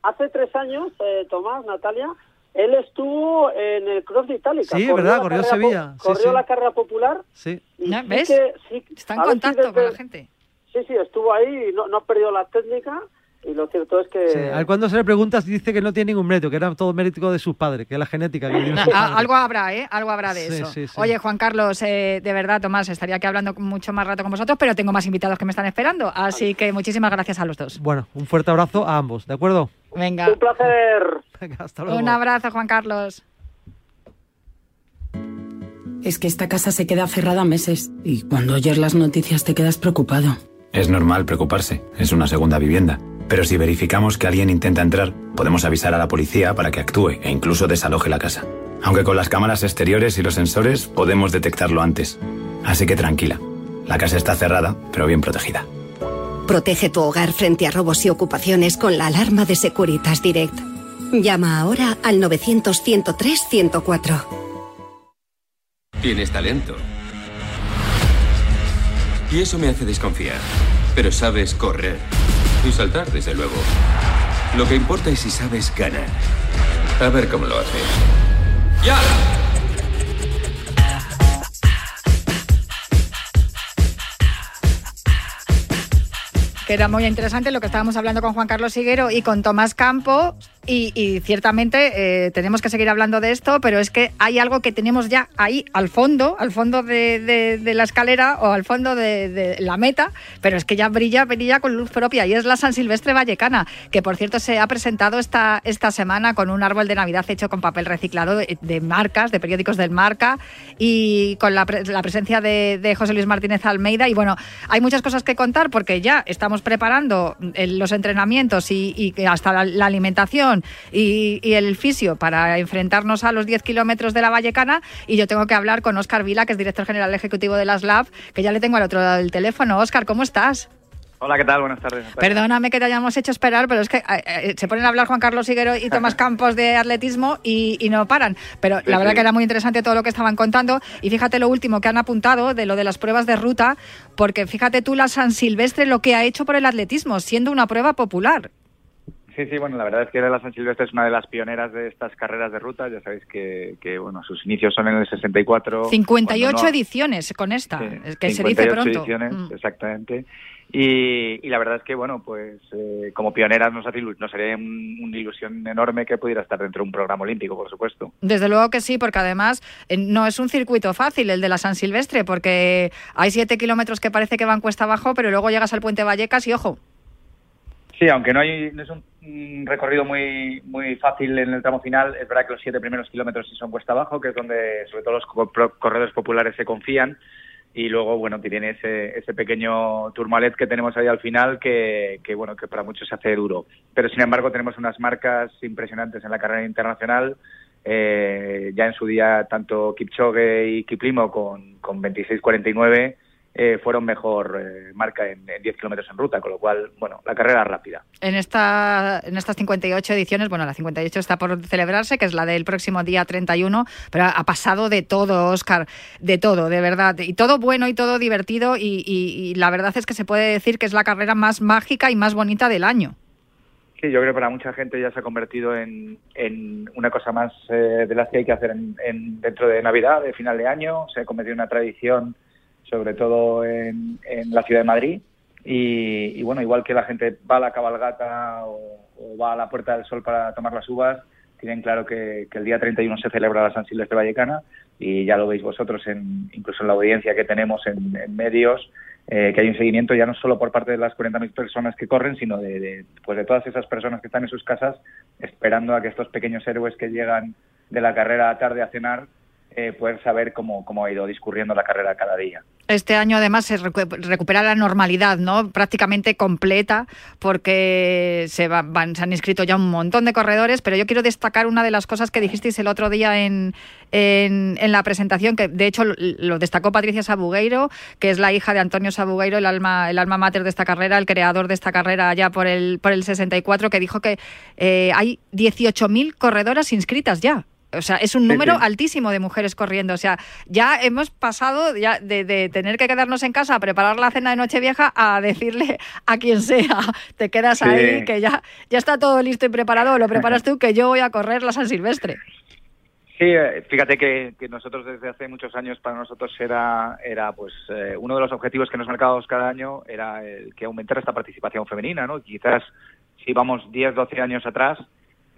hace tres años, eh, Tomás, Natalia, él estuvo en el Cross de Itálica. Sí, Corrió verdad, la corrió Sevilla, sí, corrió sí. la carrera popular. Sí. y ¿Ya sí ves? que- sí, Está en si contacto con la gente. Sí, sí, estuvo ahí y no, no ha perdido la técnica. Y lo cierto es que. Sí, a él cuando se le pregunta dice que no tiene ningún mérito, que era todo mérito de sus padres, que es la genética que algo habrá, ¿eh? Algo habrá de Sí, eso. sí, sí. Oye, Juan Carlos, eh, de verdad, Tomás, estaría aquí hablando mucho más rato con vosotros, pero tengo más invitados que me están esperando. Así que muchísimas gracias a los dos. Bueno, un fuerte abrazo a ambos, ¿de acuerdo? Venga. Un placer. Venga, hasta luego. Un abrazo, Juan Carlos. Es que esta casa se queda cerrada meses y cuando oyes las noticias te quedas preocupado. Es normal preocuparse, es una segunda vivienda. Pero si verificamos que alguien intenta entrar, podemos avisar a la policía para que actúe e incluso desaloje la casa. Aunque con las cámaras exteriores y los sensores podemos detectarlo antes. Así que tranquila, la casa está cerrada, pero bien protegida. Protege tu hogar frente a robos y ocupaciones con la alarma de Securitas Direct. Llama ahora al 900 103 104. Tienes talento. Y eso me hace desconfiar. Pero sabes correr. Y saltar, desde luego. Lo que importa es si sabes ganar. A ver cómo lo haces. ¡Ya! Era muy interesante lo que estábamos hablando con Juan Carlos Higuero y con Tomás Campo. Y, ciertamente eh, tenemos que seguir hablando de esto, pero es que hay algo que tenemos ya ahí al fondo, al fondo de, la escalera o al fondo de, la meta, pero es que ya brilla, brilla con luz propia y es la San Silvestre Vallecana, que por cierto se ha presentado esta, esta semana con un árbol de Navidad hecho con papel reciclado de, marcas, de periódicos del marca y con la, presencia de, José Luis Martínez Almeida. Y bueno, hay muchas cosas que contar porque ya estamos preparando los entrenamientos y, hasta la alimentación y, el fisio para enfrentarnos a los 10 kilómetros de la Vallecana. Y yo tengo que hablar con Óscar Vila, que es director general ejecutivo de las LAB, que ya le tengo al otro lado del teléfono. Óscar, ¿cómo estás? Hola, ¿qué tal? Buenas tardes. Perdóname que te hayamos hecho esperar, pero es que eh, eh, se ponen a hablar Juan Carlos Higuero y Tomás (laughs) Campos de atletismo y, no paran. Pero la verdad que era muy interesante todo lo que estaban contando. Y fíjate lo último que han apuntado de lo de las pruebas de ruta, porque fíjate tú la San Silvestre lo que ha hecho por el atletismo, siendo una prueba popular. Sí, sí, bueno, la verdad es que la San Silvestre es una de las pioneras de estas carreras de ruta. Ya sabéis que, bueno, sus inicios son en el 64. 58 ediciones con esta, que se dice pronto. ediciones, mm. exactamente. Y, la verdad es que, bueno, pues eh, como pioneras nos, nos haría una ilusión enorme que pudiera estar dentro de un programa olímpico, por supuesto. Desde luego que sí, porque además eh, no es un circuito fácil el de la San Silvestre, porque hay siete kilómetros que parece que van cuesta abajo, pero luego llegas al puente Vallecas y ojo, Sí, aunque no, hay, no es un, recorrido muy muy fácil en el tramo final, es verdad que los siete primeros kilómetros sí son cuesta abajo, que es donde sobre todo los corredores populares se confían y luego bueno tiene ese, ese pequeño turmalet que tenemos ahí al final que, que, bueno que para muchos se hace duro. Pero sin embargo tenemos unas marcas impresionantes en la carrera internacional. Eh, ya en su día tanto Kipchoge y Kiplimo con, con 26-49 eh, fueron mejor eh, marca en, 10 kilómetros en ruta, con lo cual, bueno, la carrera rápida. En, esta, en estas 58 ediciones, bueno, la 58 está por celebrarse, que es la del próximo día 31, pero ha pasado de todo, Oscar, de todo, de verdad, y todo bueno y todo divertido, y, la verdad es que se puede decir que es la carrera más mágica y más bonita del año. Sí, yo creo que para mucha gente ya se ha convertido en, una cosa más eh, de las que hay que hacer en, dentro de Navidad, de final de año. Se ha convertido en una tradición sobre todo en, la ciudad de Madrid. Y, bueno, igual que la gente va a la cabalgata o, va a la Puerta del Sol para tomar las uvas, tienen claro que, el día 31 se celebra la San Silvestre Vallecana y ya lo veis vosotros, en, incluso en la audiencia que tenemos en, medios, eh, que hay un seguimiento ya no solo por parte de las 40.000 personas que corren, sino de, pues de todas esas personas que están en sus casas esperando a que estos pequeños héroes que llegan de la carrera tarde a cenar eh, poder saber cómo, cómo ha ido discurriendo la carrera cada día. Este año además se recupera la normalidad, ¿no? Prácticamente completa, porque se, van, se han inscrito ya un montón de corredores, pero yo quiero destacar una de las cosas que dijisteis el otro día en, en, la presentación, que de hecho lo destacó Patricia Sabugueiro, que es la hija de Antonio Sabugueiro, el alma, el alma mater de esta carrera, el creador de esta carrera ya por el, por el 64, que dijo que eh, hay 18.000 corredoras inscritas ya. O sea, es un número altísimo de mujeres corriendo. O sea, ya hemos pasado ya de, tener que quedarnos en casa a preparar la cena de Nochevieja a decirle a quien sea, te quedas ahí, que ya, ya está todo listo y preparado, lo preparas tú, que yo voy a correr la San Silvestre. Sí, eh, fíjate que, nosotros desde hace muchos años para nosotros era, era pues eh, uno de los objetivos que nos marcábamos cada año era el que aumentara esta participación femenina, ¿no? Quizás si vamos 10, 12 años atrás,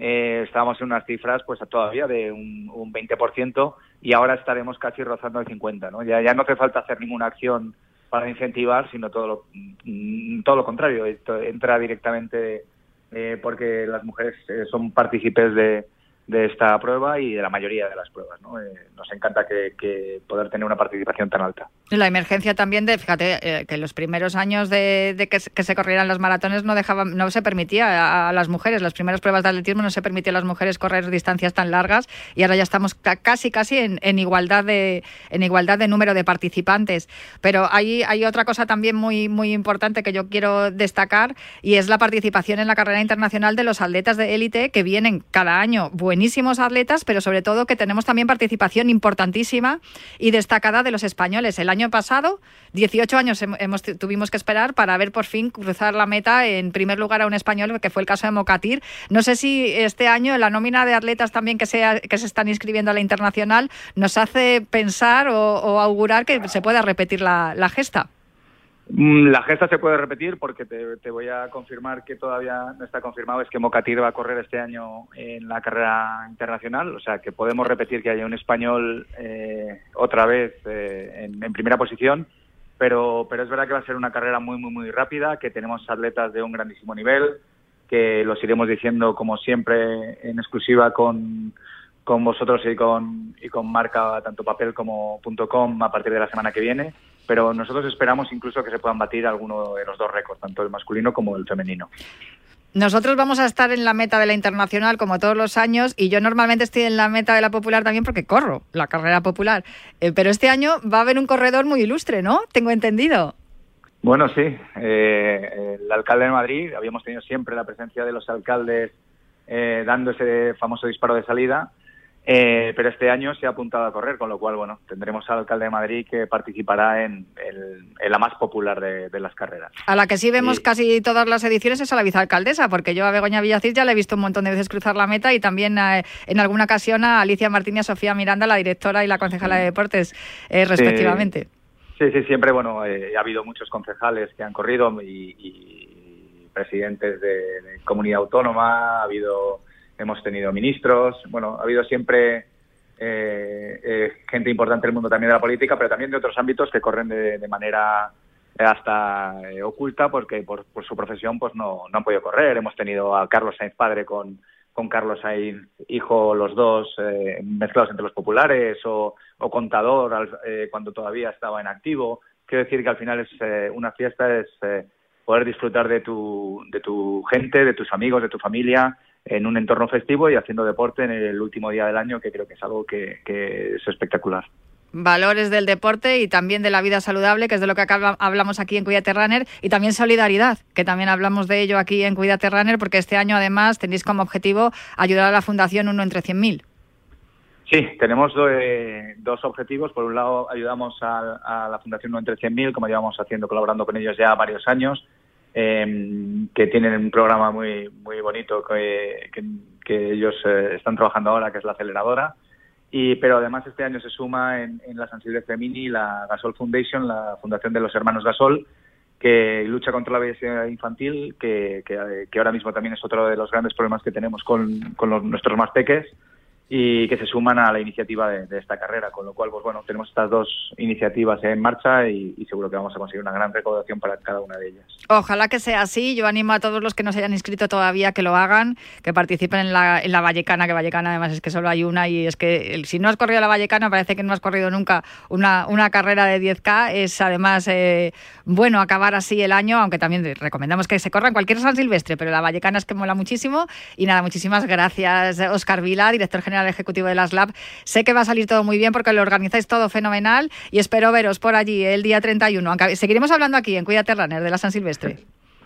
eh, estábamos en unas cifras pues todavía de un, un 20% y ahora estaremos casi rozando el 50%. ¿no? Ya, ya no hace falta hacer ninguna acción para incentivar, sino todo lo, mm, todo lo contrario. Esto entra directamente eh, porque las mujeres eh, son partícipes de, de esta prueba y de la mayoría de las pruebas. ¿no? Eh, nos encanta que, poder tener una participación tan alta. La emergencia también de, fíjate, eh, que los primeros años de, que, se corrieran los maratones no dejaban, no se permitía a, las mujeres, las primeras pruebas de atletismo no se permitía a las mujeres correr distancias tan largas y ahora ya estamos casi casi en, igualdad de en igualdad de número de participantes. Pero hay, hay otra cosa también muy muy importante que yo quiero destacar y es la participación en la carrera internacional de los atletas de élite que vienen cada año buenísimos atletas, pero sobre todo que tenemos también participación importantísima y destacada de los españoles. El año pasado, 18 años hemos, tuvimos que esperar para ver por fin cruzar la meta en primer lugar a un español, que fue el caso de Mocatir. No sé si este año la nómina de atletas también que, sea, que se están inscribiendo a la internacional nos hace pensar o, augurar que se pueda repetir la, gesta. Mm, la gesta se puede repetir porque te, voy a confirmar que todavía no está confirmado, es que Mocatir va a correr este año en la carrera internacional, o sea que podemos repetir que haya un español eh, otra vez eh, en, primera posición, pero, pero es verdad que va a ser una carrera muy, muy, muy rápida, que tenemos atletas de un grandísimo nivel, que los iremos diciendo como siempre en exclusiva con, con vosotros y con, y con marca tanto papel como .com a partir de la semana que viene, pero nosotros esperamos incluso que se puedan batir alguno de los dos récords, tanto el masculino como el femenino. Nosotros vamos a estar en la meta de la internacional como todos los años y yo normalmente estoy en la meta de la popular también porque corro la carrera popular. Eh, pero este año va a haber un corredor muy ilustre, ¿no? Tengo entendido. Bueno, sí. Eh, el alcalde de Madrid, habíamos tenido siempre la presencia de los alcaldes eh, dando ese famoso disparo de salida, eh, pero este año se ha apuntado a correr, con lo cual, bueno, tendremos al alcalde de Madrid que participará en, la más popular de, las carreras. A la que sí vemos casi todas las ediciones es a la vicealcaldesa, porque yo a Begoña Villacís ya le he visto un montón de veces cruzar la meta y también en alguna ocasión a Alicia Martínez y a Sofía Miranda, la directora y la concejala de deportes, respectivamente. Sí, sí, siempre, bueno, eh, ha habido muchos concejales que han corrido y, presidentes de, comunidad autónoma, ha habido, hemos tenido ministros, bueno, ha habido siempre eh, eh, gente importante del mundo también de la política, pero también de otros ámbitos que corren de, manera hasta oculta porque por, su profesión pues no, no han podido correr. Hemos tenido a Carlos Sainz padre con con Carlos Sainz, hijo, los dos eh, mezclados entre los populares, o, contador eh, cuando todavía estaba en activo. Quiero decir que al final es eh, una fiesta, es poder disfrutar de tu, de tu gente, de tus amigos, de tu familia, en un entorno festivo y haciendo deporte en el último día del año, que creo que es algo que es espectacular valores del deporte y también de la vida saludable, que es de lo que acá hablamos aquí en Cuídate Runner, y también solidaridad, que también hablamos de ello aquí en Cuídate Runner, porque este año además tenéis como objetivo ayudar a la Fundación Uno entre 100.000. Sí, tenemos eh, dos objetivos. Por un lado, ayudamos a, la Fundación Uno entre 100.000, como llevamos haciendo, colaborando con ellos ya varios años, em, que tienen un programa muy muy bonito que, que, ellos eh, están trabajando ahora, que es la aceleradora. Y, pero además este año se suma en, la San Silvestre Mini la Gasol Foundation, la fundación de los hermanos Gasol, que lucha contra la obesidad infantil, que, que, ahora mismo también es otro de los grandes problemas que tenemos con, con los, nuestros más peques y que se suman a la iniciativa de, esta carrera, con lo cual, pues bueno, tenemos estas dos iniciativas en marcha y, seguro que vamos a conseguir una gran recaudación para cada una de ellas. Ojalá que sea así. Yo animo a todos los que no se hayan inscrito todavía que lo hagan, que participen en la, en la Vallecana, que Vallecana además es que solo hay una y es que si no has corrido la Vallecana parece que no has corrido nunca una, una carrera de 10K. Es además eh, bueno acabar así el año, aunque también recomendamos que se corra en cualquier San Silvestre, pero la Vallecana es que mola muchísimo. Y nada, muchísimas gracias, Oscar Vila, director general ejecutivo de las Lab. Sé que va a salir todo muy bien porque lo organizáis todo fenomenal y espero veros por allí el día 31. seguiremos hablando aquí en Cuídate Runner de la San Silvestre.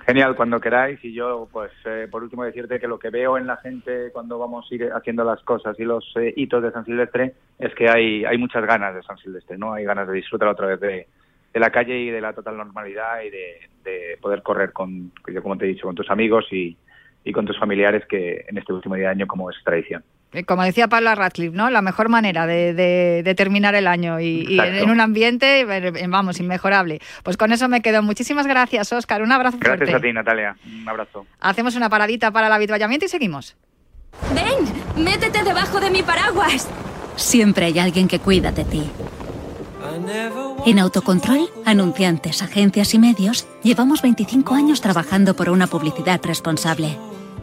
Genial, cuando queráis. Y yo, pues, eh, por último, decirte que lo que veo en la gente cuando vamos a ir haciendo las cosas y los eh, hitos de San Silvestre es que hay, hay muchas ganas de San Silvestre, ¿no? Hay ganas de disfrutar otra vez de, la calle y de la total normalidad y de, de poder correr con, como te he dicho, con tus amigos y, y con tus familiares que en este último día de año como es tradición. Eh, como decía Paula Radcliffe, ¿no? La mejor manera de, terminar el año y, en un ambiente, eh, vamos, inmejorable. Pues con eso me quedo. Muchísimas gracias, Oscar. Un abrazo gracias fuerte. Gracias a ti, Natalia. Un abrazo. Hacemos una paradita para el habituallamiento y seguimos. Ven, métete debajo de mi paraguas. Siempre hay alguien que cuida de ti. En Autocontrol, anunciantes, agencias y medios, llevamos 25 años trabajando por una publicidad responsable.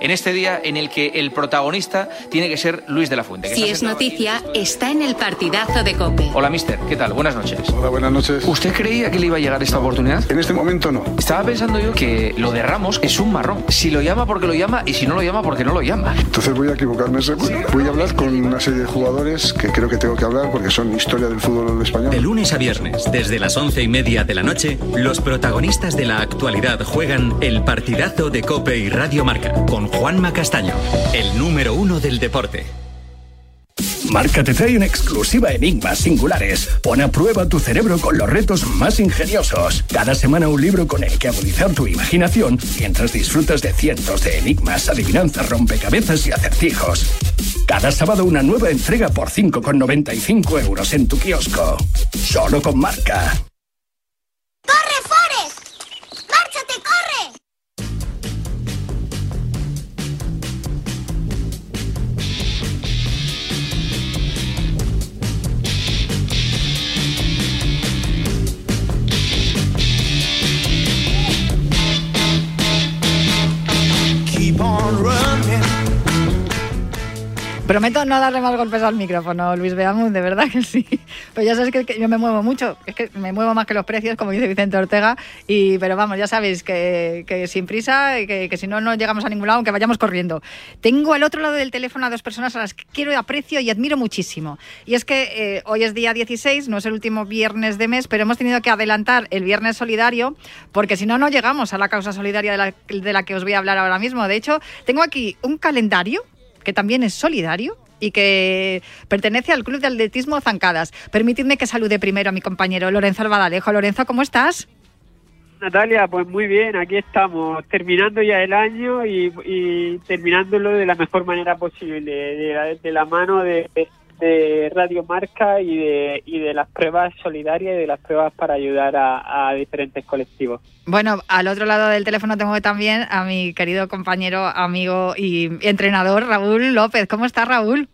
En este día en el que el protagonista tiene que ser Luis de la Fuente. Si es noticia, está en el partidazo de COPE. Hola, mister. ¿Qué tal? Buenas noches. Hola, buenas noches. ¿Usted creía que le iba a llegar esta oportunidad? En este momento no. Estaba pensando yo que lo de Ramos es un marrón. Si lo llama porque lo llama y si no lo llama porque no lo llama. Entonces voy a equivocarme seguro. Voy a hablar con una serie de jugadores que creo que tengo que hablar porque son historia del fútbol español. De lunes a viernes, desde las once y media de la noche, los protagonistas de la actualidad juegan el partidazo de Cope y Radio Marca con Juanma Castaño, el número uno del deporte. Marca te trae en exclusiva enigmas singulares. Pon a prueba tu cerebro con los retos más ingeniosos. Cada semana un libro con el que agudizar tu imaginación mientras disfrutas de cientos de enigmas, adivinanzas, rompecabezas y acertijos. Cada sábado una nueva entrega por 5,95 euros en tu kiosco. Solo con Marca. ¡Corre, Prometo no darle más golpes al micrófono, Luis Beamón, de verdad que sí. Pero ya sabes que, que yo me muevo mucho, es que me muevo más que los precios, como dice Vicente Ortega. Y, pero vamos, ya sabéis que, que sin prisa, que, que si no, no llegamos a ningún lado, aunque vayamos corriendo. Tengo al otro lado del teléfono a dos personas a las que quiero, aprecio y admiro muchísimo. Y es que eh, hoy es día 16, no es el último viernes de mes, pero hemos tenido que adelantar el viernes solidario, porque si no, no llegamos a la causa solidaria de la, de la que os voy a hablar ahora mismo. De hecho, tengo aquí un calendario que también es solidario y que pertenece al Club de Atletismo Zancadas. Permitidme que salude primero a mi compañero Lorenzo Albadalejo. Lorenzo, ¿cómo estás? Natalia, pues muy bien, aquí estamos, terminando ya el año y, terminándolo de la mejor manera posible, de la, mano de Radio Marca y de, y de las pruebas solidarias y de las pruebas para ayudar a, a diferentes colectivos. Bueno, al otro lado del teléfono tengo también a mi querido compañero, amigo y entrenador Raúl López. ¿Cómo estás, Raúl?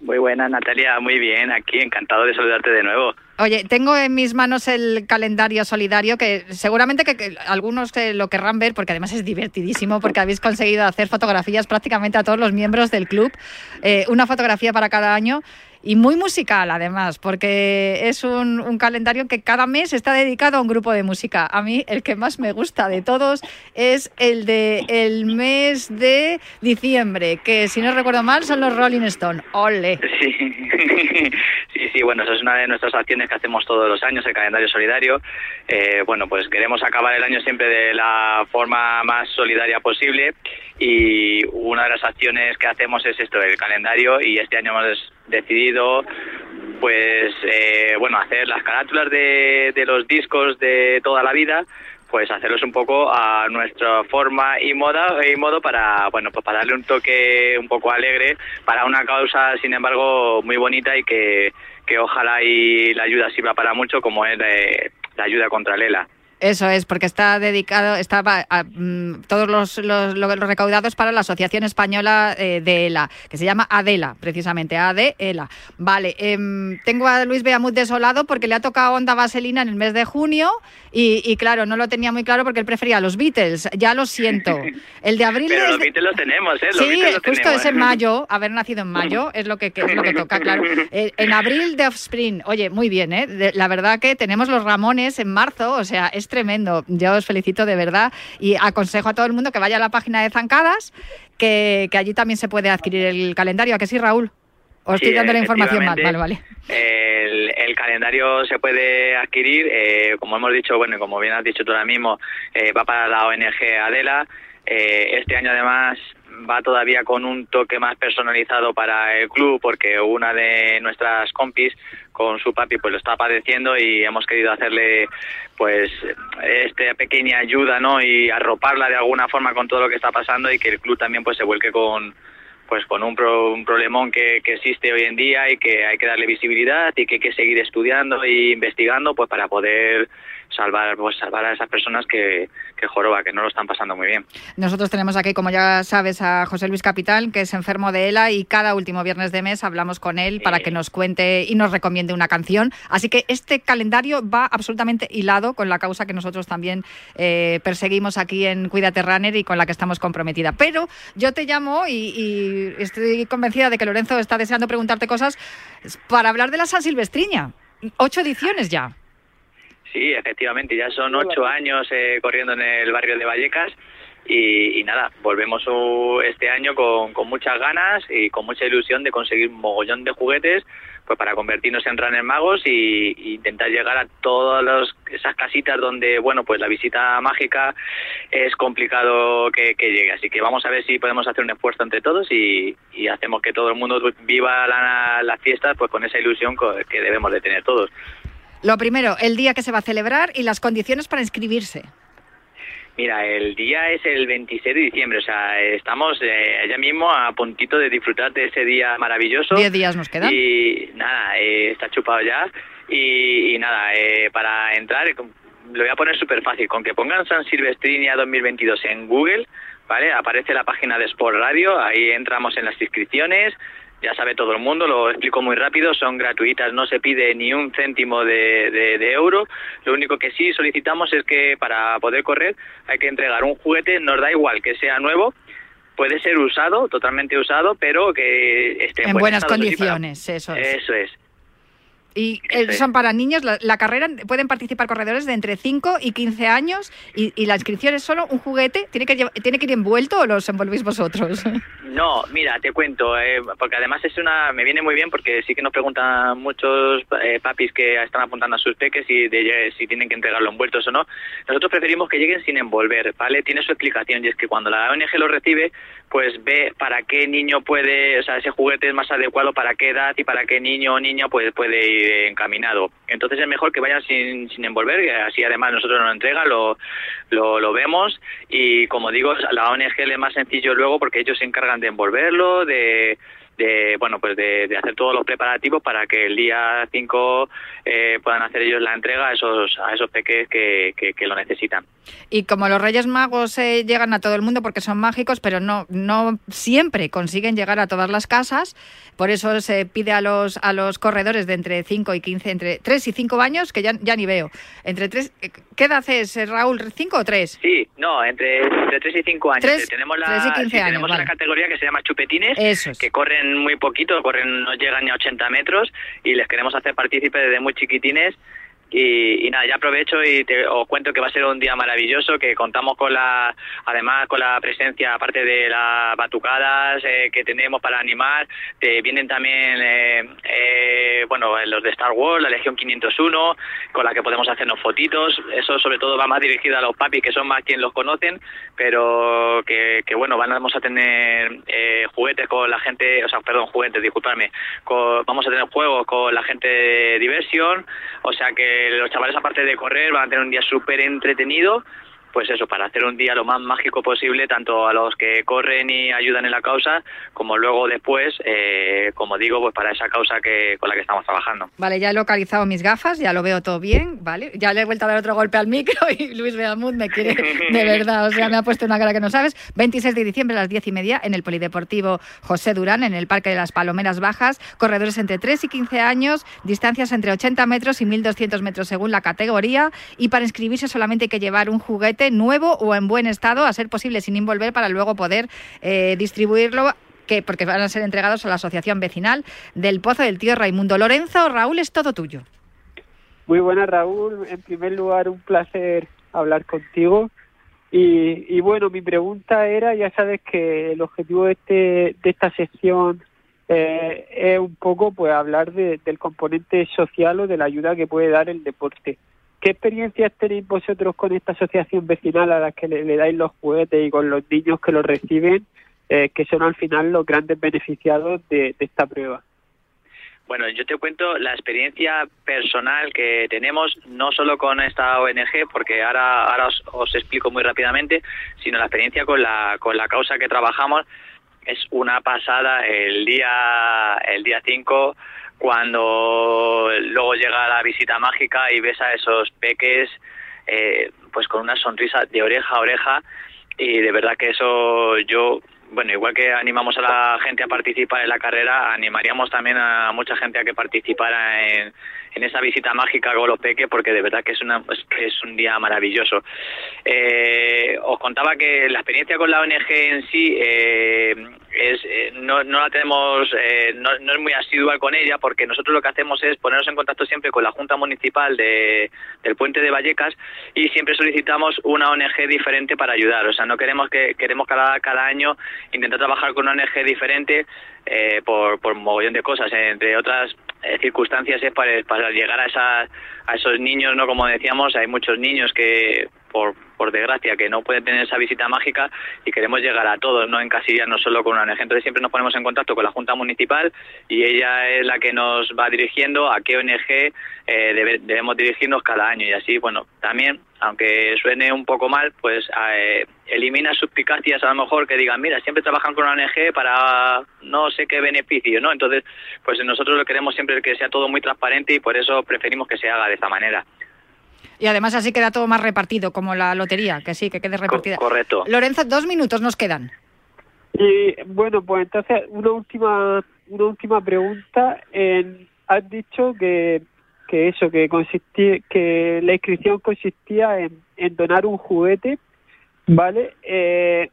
Muy buena, Natalia, muy bien, aquí encantado de saludarte de nuevo. Oye, tengo en mis manos el calendario solidario que seguramente que, algunos que lo querrán ver porque además es divertidísimo porque habéis conseguido hacer fotografías prácticamente a todos los miembros del club, eh, una fotografía para cada año y muy musical además, porque es un, un, calendario que cada mes está dedicado a un grupo de música. A mí el que más me gusta de todos es el de el mes de diciembre, que si no recuerdo mal son los Rolling Stone. ¡Ole! (laughs) Sí. sí, sí, bueno, esa es una de nuestras acciones que hacemos todos los años, el calendario solidario. Eh, bueno, pues queremos acabar el año siempre de la forma más solidaria posible y una de las acciones que hacemos es esto, el calendario y este año hemos decidido pues eh, bueno hacer las carátulas de, de los discos de toda la vida pues hacerlos un poco a nuestra forma y moda y modo para bueno pues para darle un toque un poco alegre para una causa sin embargo muy bonita y que, que ojalá y la ayuda sirva para mucho como es eh, la ayuda contra el ELA. Eso es, porque está dedicado, está a, a, mm, todos los, los, los, recaudados para la Asociación Española eh, de ELA, que se llama ADELA, precisamente, ADELA. Vale, eh, tengo a Luis Beamut desolado porque le ha tocado Onda Vaselina en el mes de junio y, y, claro, no lo tenía muy claro porque él prefería los Beatles, ya lo siento. (laughs) El de abril... Pero es los de... Beatles los tenemos, ¿eh? Los sí, Beatles los justo tenemos. es en mayo, haber nacido en mayo es lo que, que es lo que toca, claro. (laughs) Eh, en abril de Offspring, oye, muy bien, ¿eh? De, la verdad que tenemos los Ramones en marzo, o sea, es tremendo. Yo os felicito de verdad y aconsejo a todo el mundo que vaya a la página de Zancadas, que, que allí también se puede adquirir el calendario. ¿A que sí, Raúl? ¿O estoy dando la información mal? Vale, vale. El, el calendario se puede adquirir, eh, como hemos dicho, bueno, y como bien has dicho tú ahora mismo, eh, va para la ONG Adela. Eh, este año además va todavía con un toque más personalizado para el club porque una de nuestras compis con su papi pues lo está padeciendo y hemos querido hacerle pues esta pequeña ayuda no y arroparla de alguna forma con todo lo que está pasando y que el club también pues se vuelque con pues con un, pro, un problemón que, que, existe hoy en día y que hay que darle visibilidad y que hay que seguir estudiando e investigando pues para poder salvar pues salvar a esas personas que, que joroba, que no lo están pasando muy bien. Nosotros tenemos aquí, como ya sabes, a José Luis Capital, que es enfermo de ELA y cada último viernes de mes hablamos con él para que nos cuente y nos recomiende una canción. Así que este calendario va absolutamente hilado con la causa que nosotros también eh, perseguimos aquí en Cuídate Runner y con la que estamos comprometida. Pero yo te llamo y, y estoy convencida de que Lorenzo está deseando preguntarte cosas para hablar de la San Silvestriña. Ocho ediciones ya. Sí, efectivamente, ya son ocho años eh, corriendo en el barrio de Vallecas y, y nada, volvemos este año con, con muchas ganas y con mucha ilusión de conseguir un mogollón de juguetes pues para convertirnos en runner magos y, y intentar llegar a todas los- esas casitas donde, bueno, pues la visita mágica es complicado que, que llegue. Así que vamos a ver si podemos hacer un esfuerzo entre todos y, y hacemos que todo el mundo viva la- las fiestas pues con esa ilusión que debemos de tener todos. Lo primero, el día que se va a celebrar y las condiciones para inscribirse. Mira, el día es el 26 de diciembre, o sea, estamos eh, ya mismo a puntito de disfrutar de ese día maravilloso. Diez días nos quedan. Y nada, eh, está chupado ya. Y, y nada, eh, para entrar, eh, lo voy a poner súper fácil. Con que pongan San Silvestrinia 2022 en Google, ¿vale? Aparece la página de Sport Radio, ahí entramos en las inscripciones. Ya sabe todo el mundo, lo explico muy rápido, son gratuitas, no se pide ni un céntimo de, de- de euro. Lo único que sí solicitamos es que para poder correr hay que entregar un juguete, nos da igual que sea nuevo, puede ser usado, totalmente usado, pero que esté en, En buen buenas para- condiciones, eso es. Eso es. Y eh, son para niños, la, la carrera pueden participar corredores de entre 5 y 15 años y, y la inscripción es solo un juguete, ¿tiene que, lleva- ¿tiene que ir envuelto o los envolvéis vosotros? (laughs) No, mira, te cuento, eh, porque además es una, me viene muy bien porque sí que nos preguntan muchos eh, papis que están apuntando a sus peques si, de- si tienen que entregarlo envueltos o no. Nosotros preferimos que lleguen sin envolver, ¿vale? Tiene su explicación y es que cuando la ONG lo recibe, pues ve para qué niño puede, o sea, ese juguete es más adecuado para qué edad y para qué niño o niña pues, puede ir encaminado. Entonces es mejor que vayan sin, sin envolver, así además nosotros nos entrega, lo, lo, vemos y como digo, la ONG le es más sencillo luego porque ellos se encargan de envolverlo, de, de bueno pues de, de hacer todos los preparativos para que el día 5 eh, puedan hacer ellos la entrega a esos a esos peques que, que, que lo necesitan. Y como los Reyes Magos eh, llegan a todo el mundo porque son mágicos, pero no, no siempre consiguen llegar a todas las casas, por eso se pide a los, a los corredores de entre 5 y 15, entre 3 y 5 años, que ya, ya ni veo. Entre tres, ¿Qué edad es, eh, Raúl? ¿5 o 3? Sí, no, entre, entre 3 y 5 años. Tres- Eh, tenemos la, tres y 15 sí, años, tenemos vale. una categoría que se llama chupetines, Eso es. que corren muy poquito, corren no llegan ni a 80 metros y les queremos hacer partícipes desde muy chiquitines. Y, nada, ya aprovecho y te, os cuento que va a ser un día maravilloso, que contamos con la, además con la presencia, aparte de las batucadas eh, que tenemos para animar, eh, vienen también, eh, eh, bueno, los de Star Wars, la Legión 501, con la que podemos hacernos fotitos. Eso sobre todo va más dirigido a los papis, que son más quienes los conocen, pero que, que bueno, vamos a tener eh, juguetes con la gente, o sea, perdón, juguetes, disculpadme, con- vamos a tener juegos con la gente de diversión, o sea que los chavales aparte de correr van a tener un día súper entretenido, pues eso, para hacer un día lo más mágico posible, tanto a los que corren y ayudan en la causa, como luego después, eh, como digo, pues para esa causa que con la que estamos trabajando. Vale, ya he localizado mis gafas, ya lo veo todo bien, ¿vale? Ya le he vuelto a dar otro golpe al micro (laughs) y Luis Beamud me quiere de (laughs) verdad, o sea, me ha puesto una cara que no sabes. 26 de diciembre a las 10 y media en el Polideportivo José Durán, en el Parque de las Palomeras Bajas, corredores entre 3 y 15 años, distancias entre 80 metros y 1.200 metros según la categoría y para inscribirse solamente hay que llevar un juguete nuevo o en buen estado, a ser posible sin envolver, para luego poder eh, distribuirlo que porque van a ser entregados a la Asociación Vecinal del Pozo del Tío Raimundo. Lorenzo, Raúl, es todo tuyo. Muy buena, Raúl. En primer lugar, un placer hablar contigo. Y, y bueno, mi pregunta era, ya sabes que el objetivo de, este, de esta sección eh, es un poco pues hablar de- del componente social o de la ayuda que puede dar el deporte. ¿Qué experiencias tenéis vosotros con esta asociación vecinal a la que le, dais los juguetes y con los niños que los reciben, eh, que son al final los grandes beneficiados de- esta prueba? Bueno, yo te cuento la experiencia personal que tenemos, no solo con esta ONG, porque ahora, ahora os, os explico muy rápidamente, sino la experiencia con la, con la causa que trabajamos. Es una pasada el día el día 5 cuando luego llega la visita mágica y ves a esos peques eh, pues con una sonrisa de oreja a oreja y de verdad que eso yo bueno, igual que animamos a la gente a participar en la carrera, animaríamos también a mucha gente a que participara en, esa visita mágica a Golopeque, porque de verdad que es, una, es, un día maravilloso. Eh, os contaba que la experiencia con la ONG en sí eh, es, eh, no, no la tenemos, no, no, es muy asidua con ella, porque nosotros lo que hacemos es ponernos en contacto siempre con la Junta Municipal de, del Puente de Vallecas y siempre solicitamos una ONG diferente para ayudar. O sea, no queremos que queremos cada, cada año intentar trabajar con una ONG diferente eh, por, por mogollón de cosas, entre otras eh, circunstancias es para, para llegar a, esa, a esos niños, no como decíamos, hay muchos niños que por, por desgracia que no pueden tener esa visita mágica y queremos llegar a todos, no encasillarnos solo con una ONG. Entonces siempre nos ponemos en contacto con la Junta Municipal y ella es la que nos va dirigiendo a qué ONG eh, debemos dirigirnos cada año y así, bueno, también aunque suene un poco mal, pues eh, elimina suspicacias a lo mejor que digan, mira, siempre trabajan con una ONG para no sé qué beneficio, ¿no? Entonces, pues nosotros lo queremos siempre que sea todo muy transparente y por eso preferimos que se haga de esta manera. Y además así queda todo más repartido, como la lotería, que sí, que quede repartida. correcto. Lorenzo, dos minutos nos quedan. Y bueno, pues entonces una última, una última pregunta. En, has dicho que que eso, que consistía, que la inscripción consistía en, en donar un juguete, ¿vale? Eh,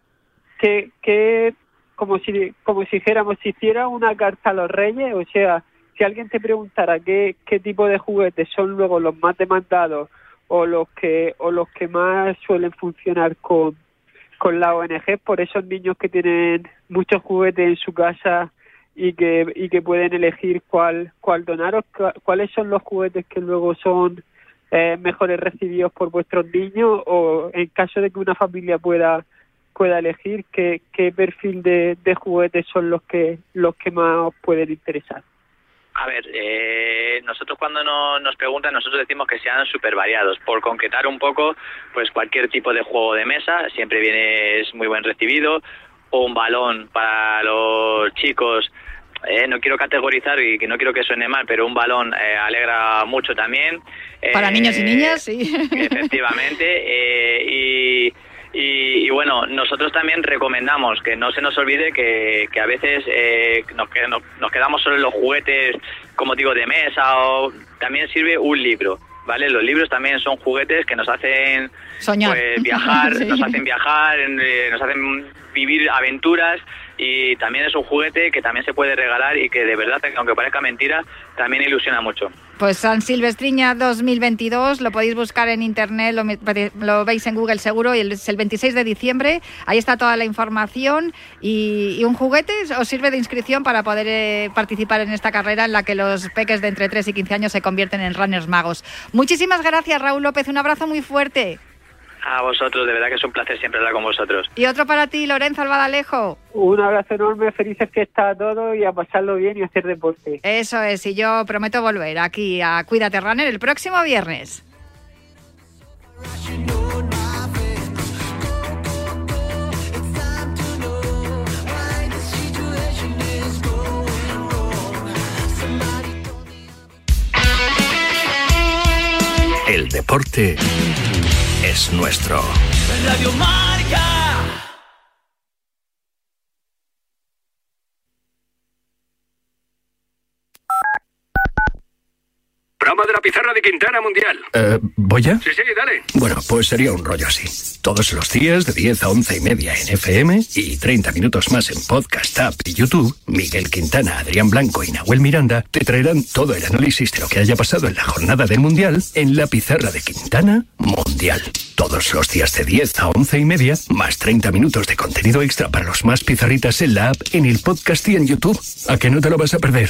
que, que como si, como si dijéramos, si hiciera una carta a los reyes, o sea, si alguien te preguntara qué, qué tipo de juguetes son luego los más demandados o los que, o los que más suelen funcionar con, con la ONG, por esos niños que tienen muchos juguetes en su casa y que, y que pueden elegir cuál, cuál donaros, cuáles son los juguetes que luego son eh, mejores recibidos por vuestros niños o en caso de que una familia pueda pueda elegir qué, qué perfil de, de juguetes son los que los que más os pueden interesar. A ver, eh, nosotros cuando no, nos preguntan, nosotros decimos que sean súper variados. Por concretar un poco, pues cualquier tipo de juego de mesa siempre viene, es muy buen recibido. O un balón para los chicos eh, no quiero categorizar y que no quiero que suene mal, pero un balón eh, alegra mucho también. Para niños y niñas, sí. (laughs) Efectivamente. Y, y, bueno, nosotros también recomendamos que no se nos olvide que, que a veces nos, nos, quedamos solo en los juguetes, como digo, de mesa o también sirve un libro. ¿Vale? Los libros también son juguetes que nos hacen Soñar. Pues, (laughs) viajar, nos hacen viajar, nos hacen vivir aventuras y también es un juguete que también se puede regalar y que de verdad, aunque parezca mentira, también ilusiona mucho. Pues San Silvestriña 2022, lo podéis buscar en internet, lo, veis en Google seguro, y es el 26 de diciembre, ahí está toda la información y, un juguete os sirve de inscripción para poder eh, participar en esta carrera en la que los peques de entre 3 y 15 años se convierten en runners magos. Muchísimas gracias Raúl López, un abrazo muy fuerte. A vosotros, de verdad que es un placer siempre hablar con vosotros. Y otro para ti, Lorenzo Albadalejo. Un abrazo enorme, felices fiestas a todos y a pasarlo bien y a hacer deporte. Eso es, y yo prometo volver aquí a Cuídate Runner el próximo viernes. El deporte es nuestro. Radio Marca. Programa de la pizarra de Quintana Mundial. Eh, ¿Voy ya? Sí, sí, dale. Bueno, pues sería un rollo así. Todos los días de 10 a 11 y media en FM y 30 minutos más en Podcast App y YouTube, Miguel Quintana, Adrián Blanco y Nahuel Miranda te traerán todo el análisis de lo que haya pasado en la jornada del Mundial en la pizarra de Quintana Mundial. Todos los días de 10 a 11 y media, más 30 minutos de contenido extra para los más pizarritas en la app, en el podcast y en YouTube. ¿A que no te lo vas a perder?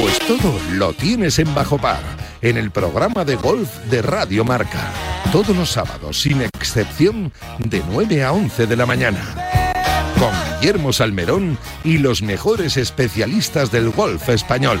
Pues todo lo tienes en Bajo Par, en el programa de golf de Radio Marca. Todos los sábados, sin excepción, de 9 a 11 de la mañana. con Guillermo Salmerón y los mejores especialistas del golf español.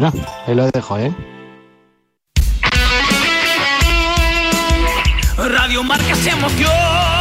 Bueno, ahí lo dejo, ¿eh? Radio Marca se emoción.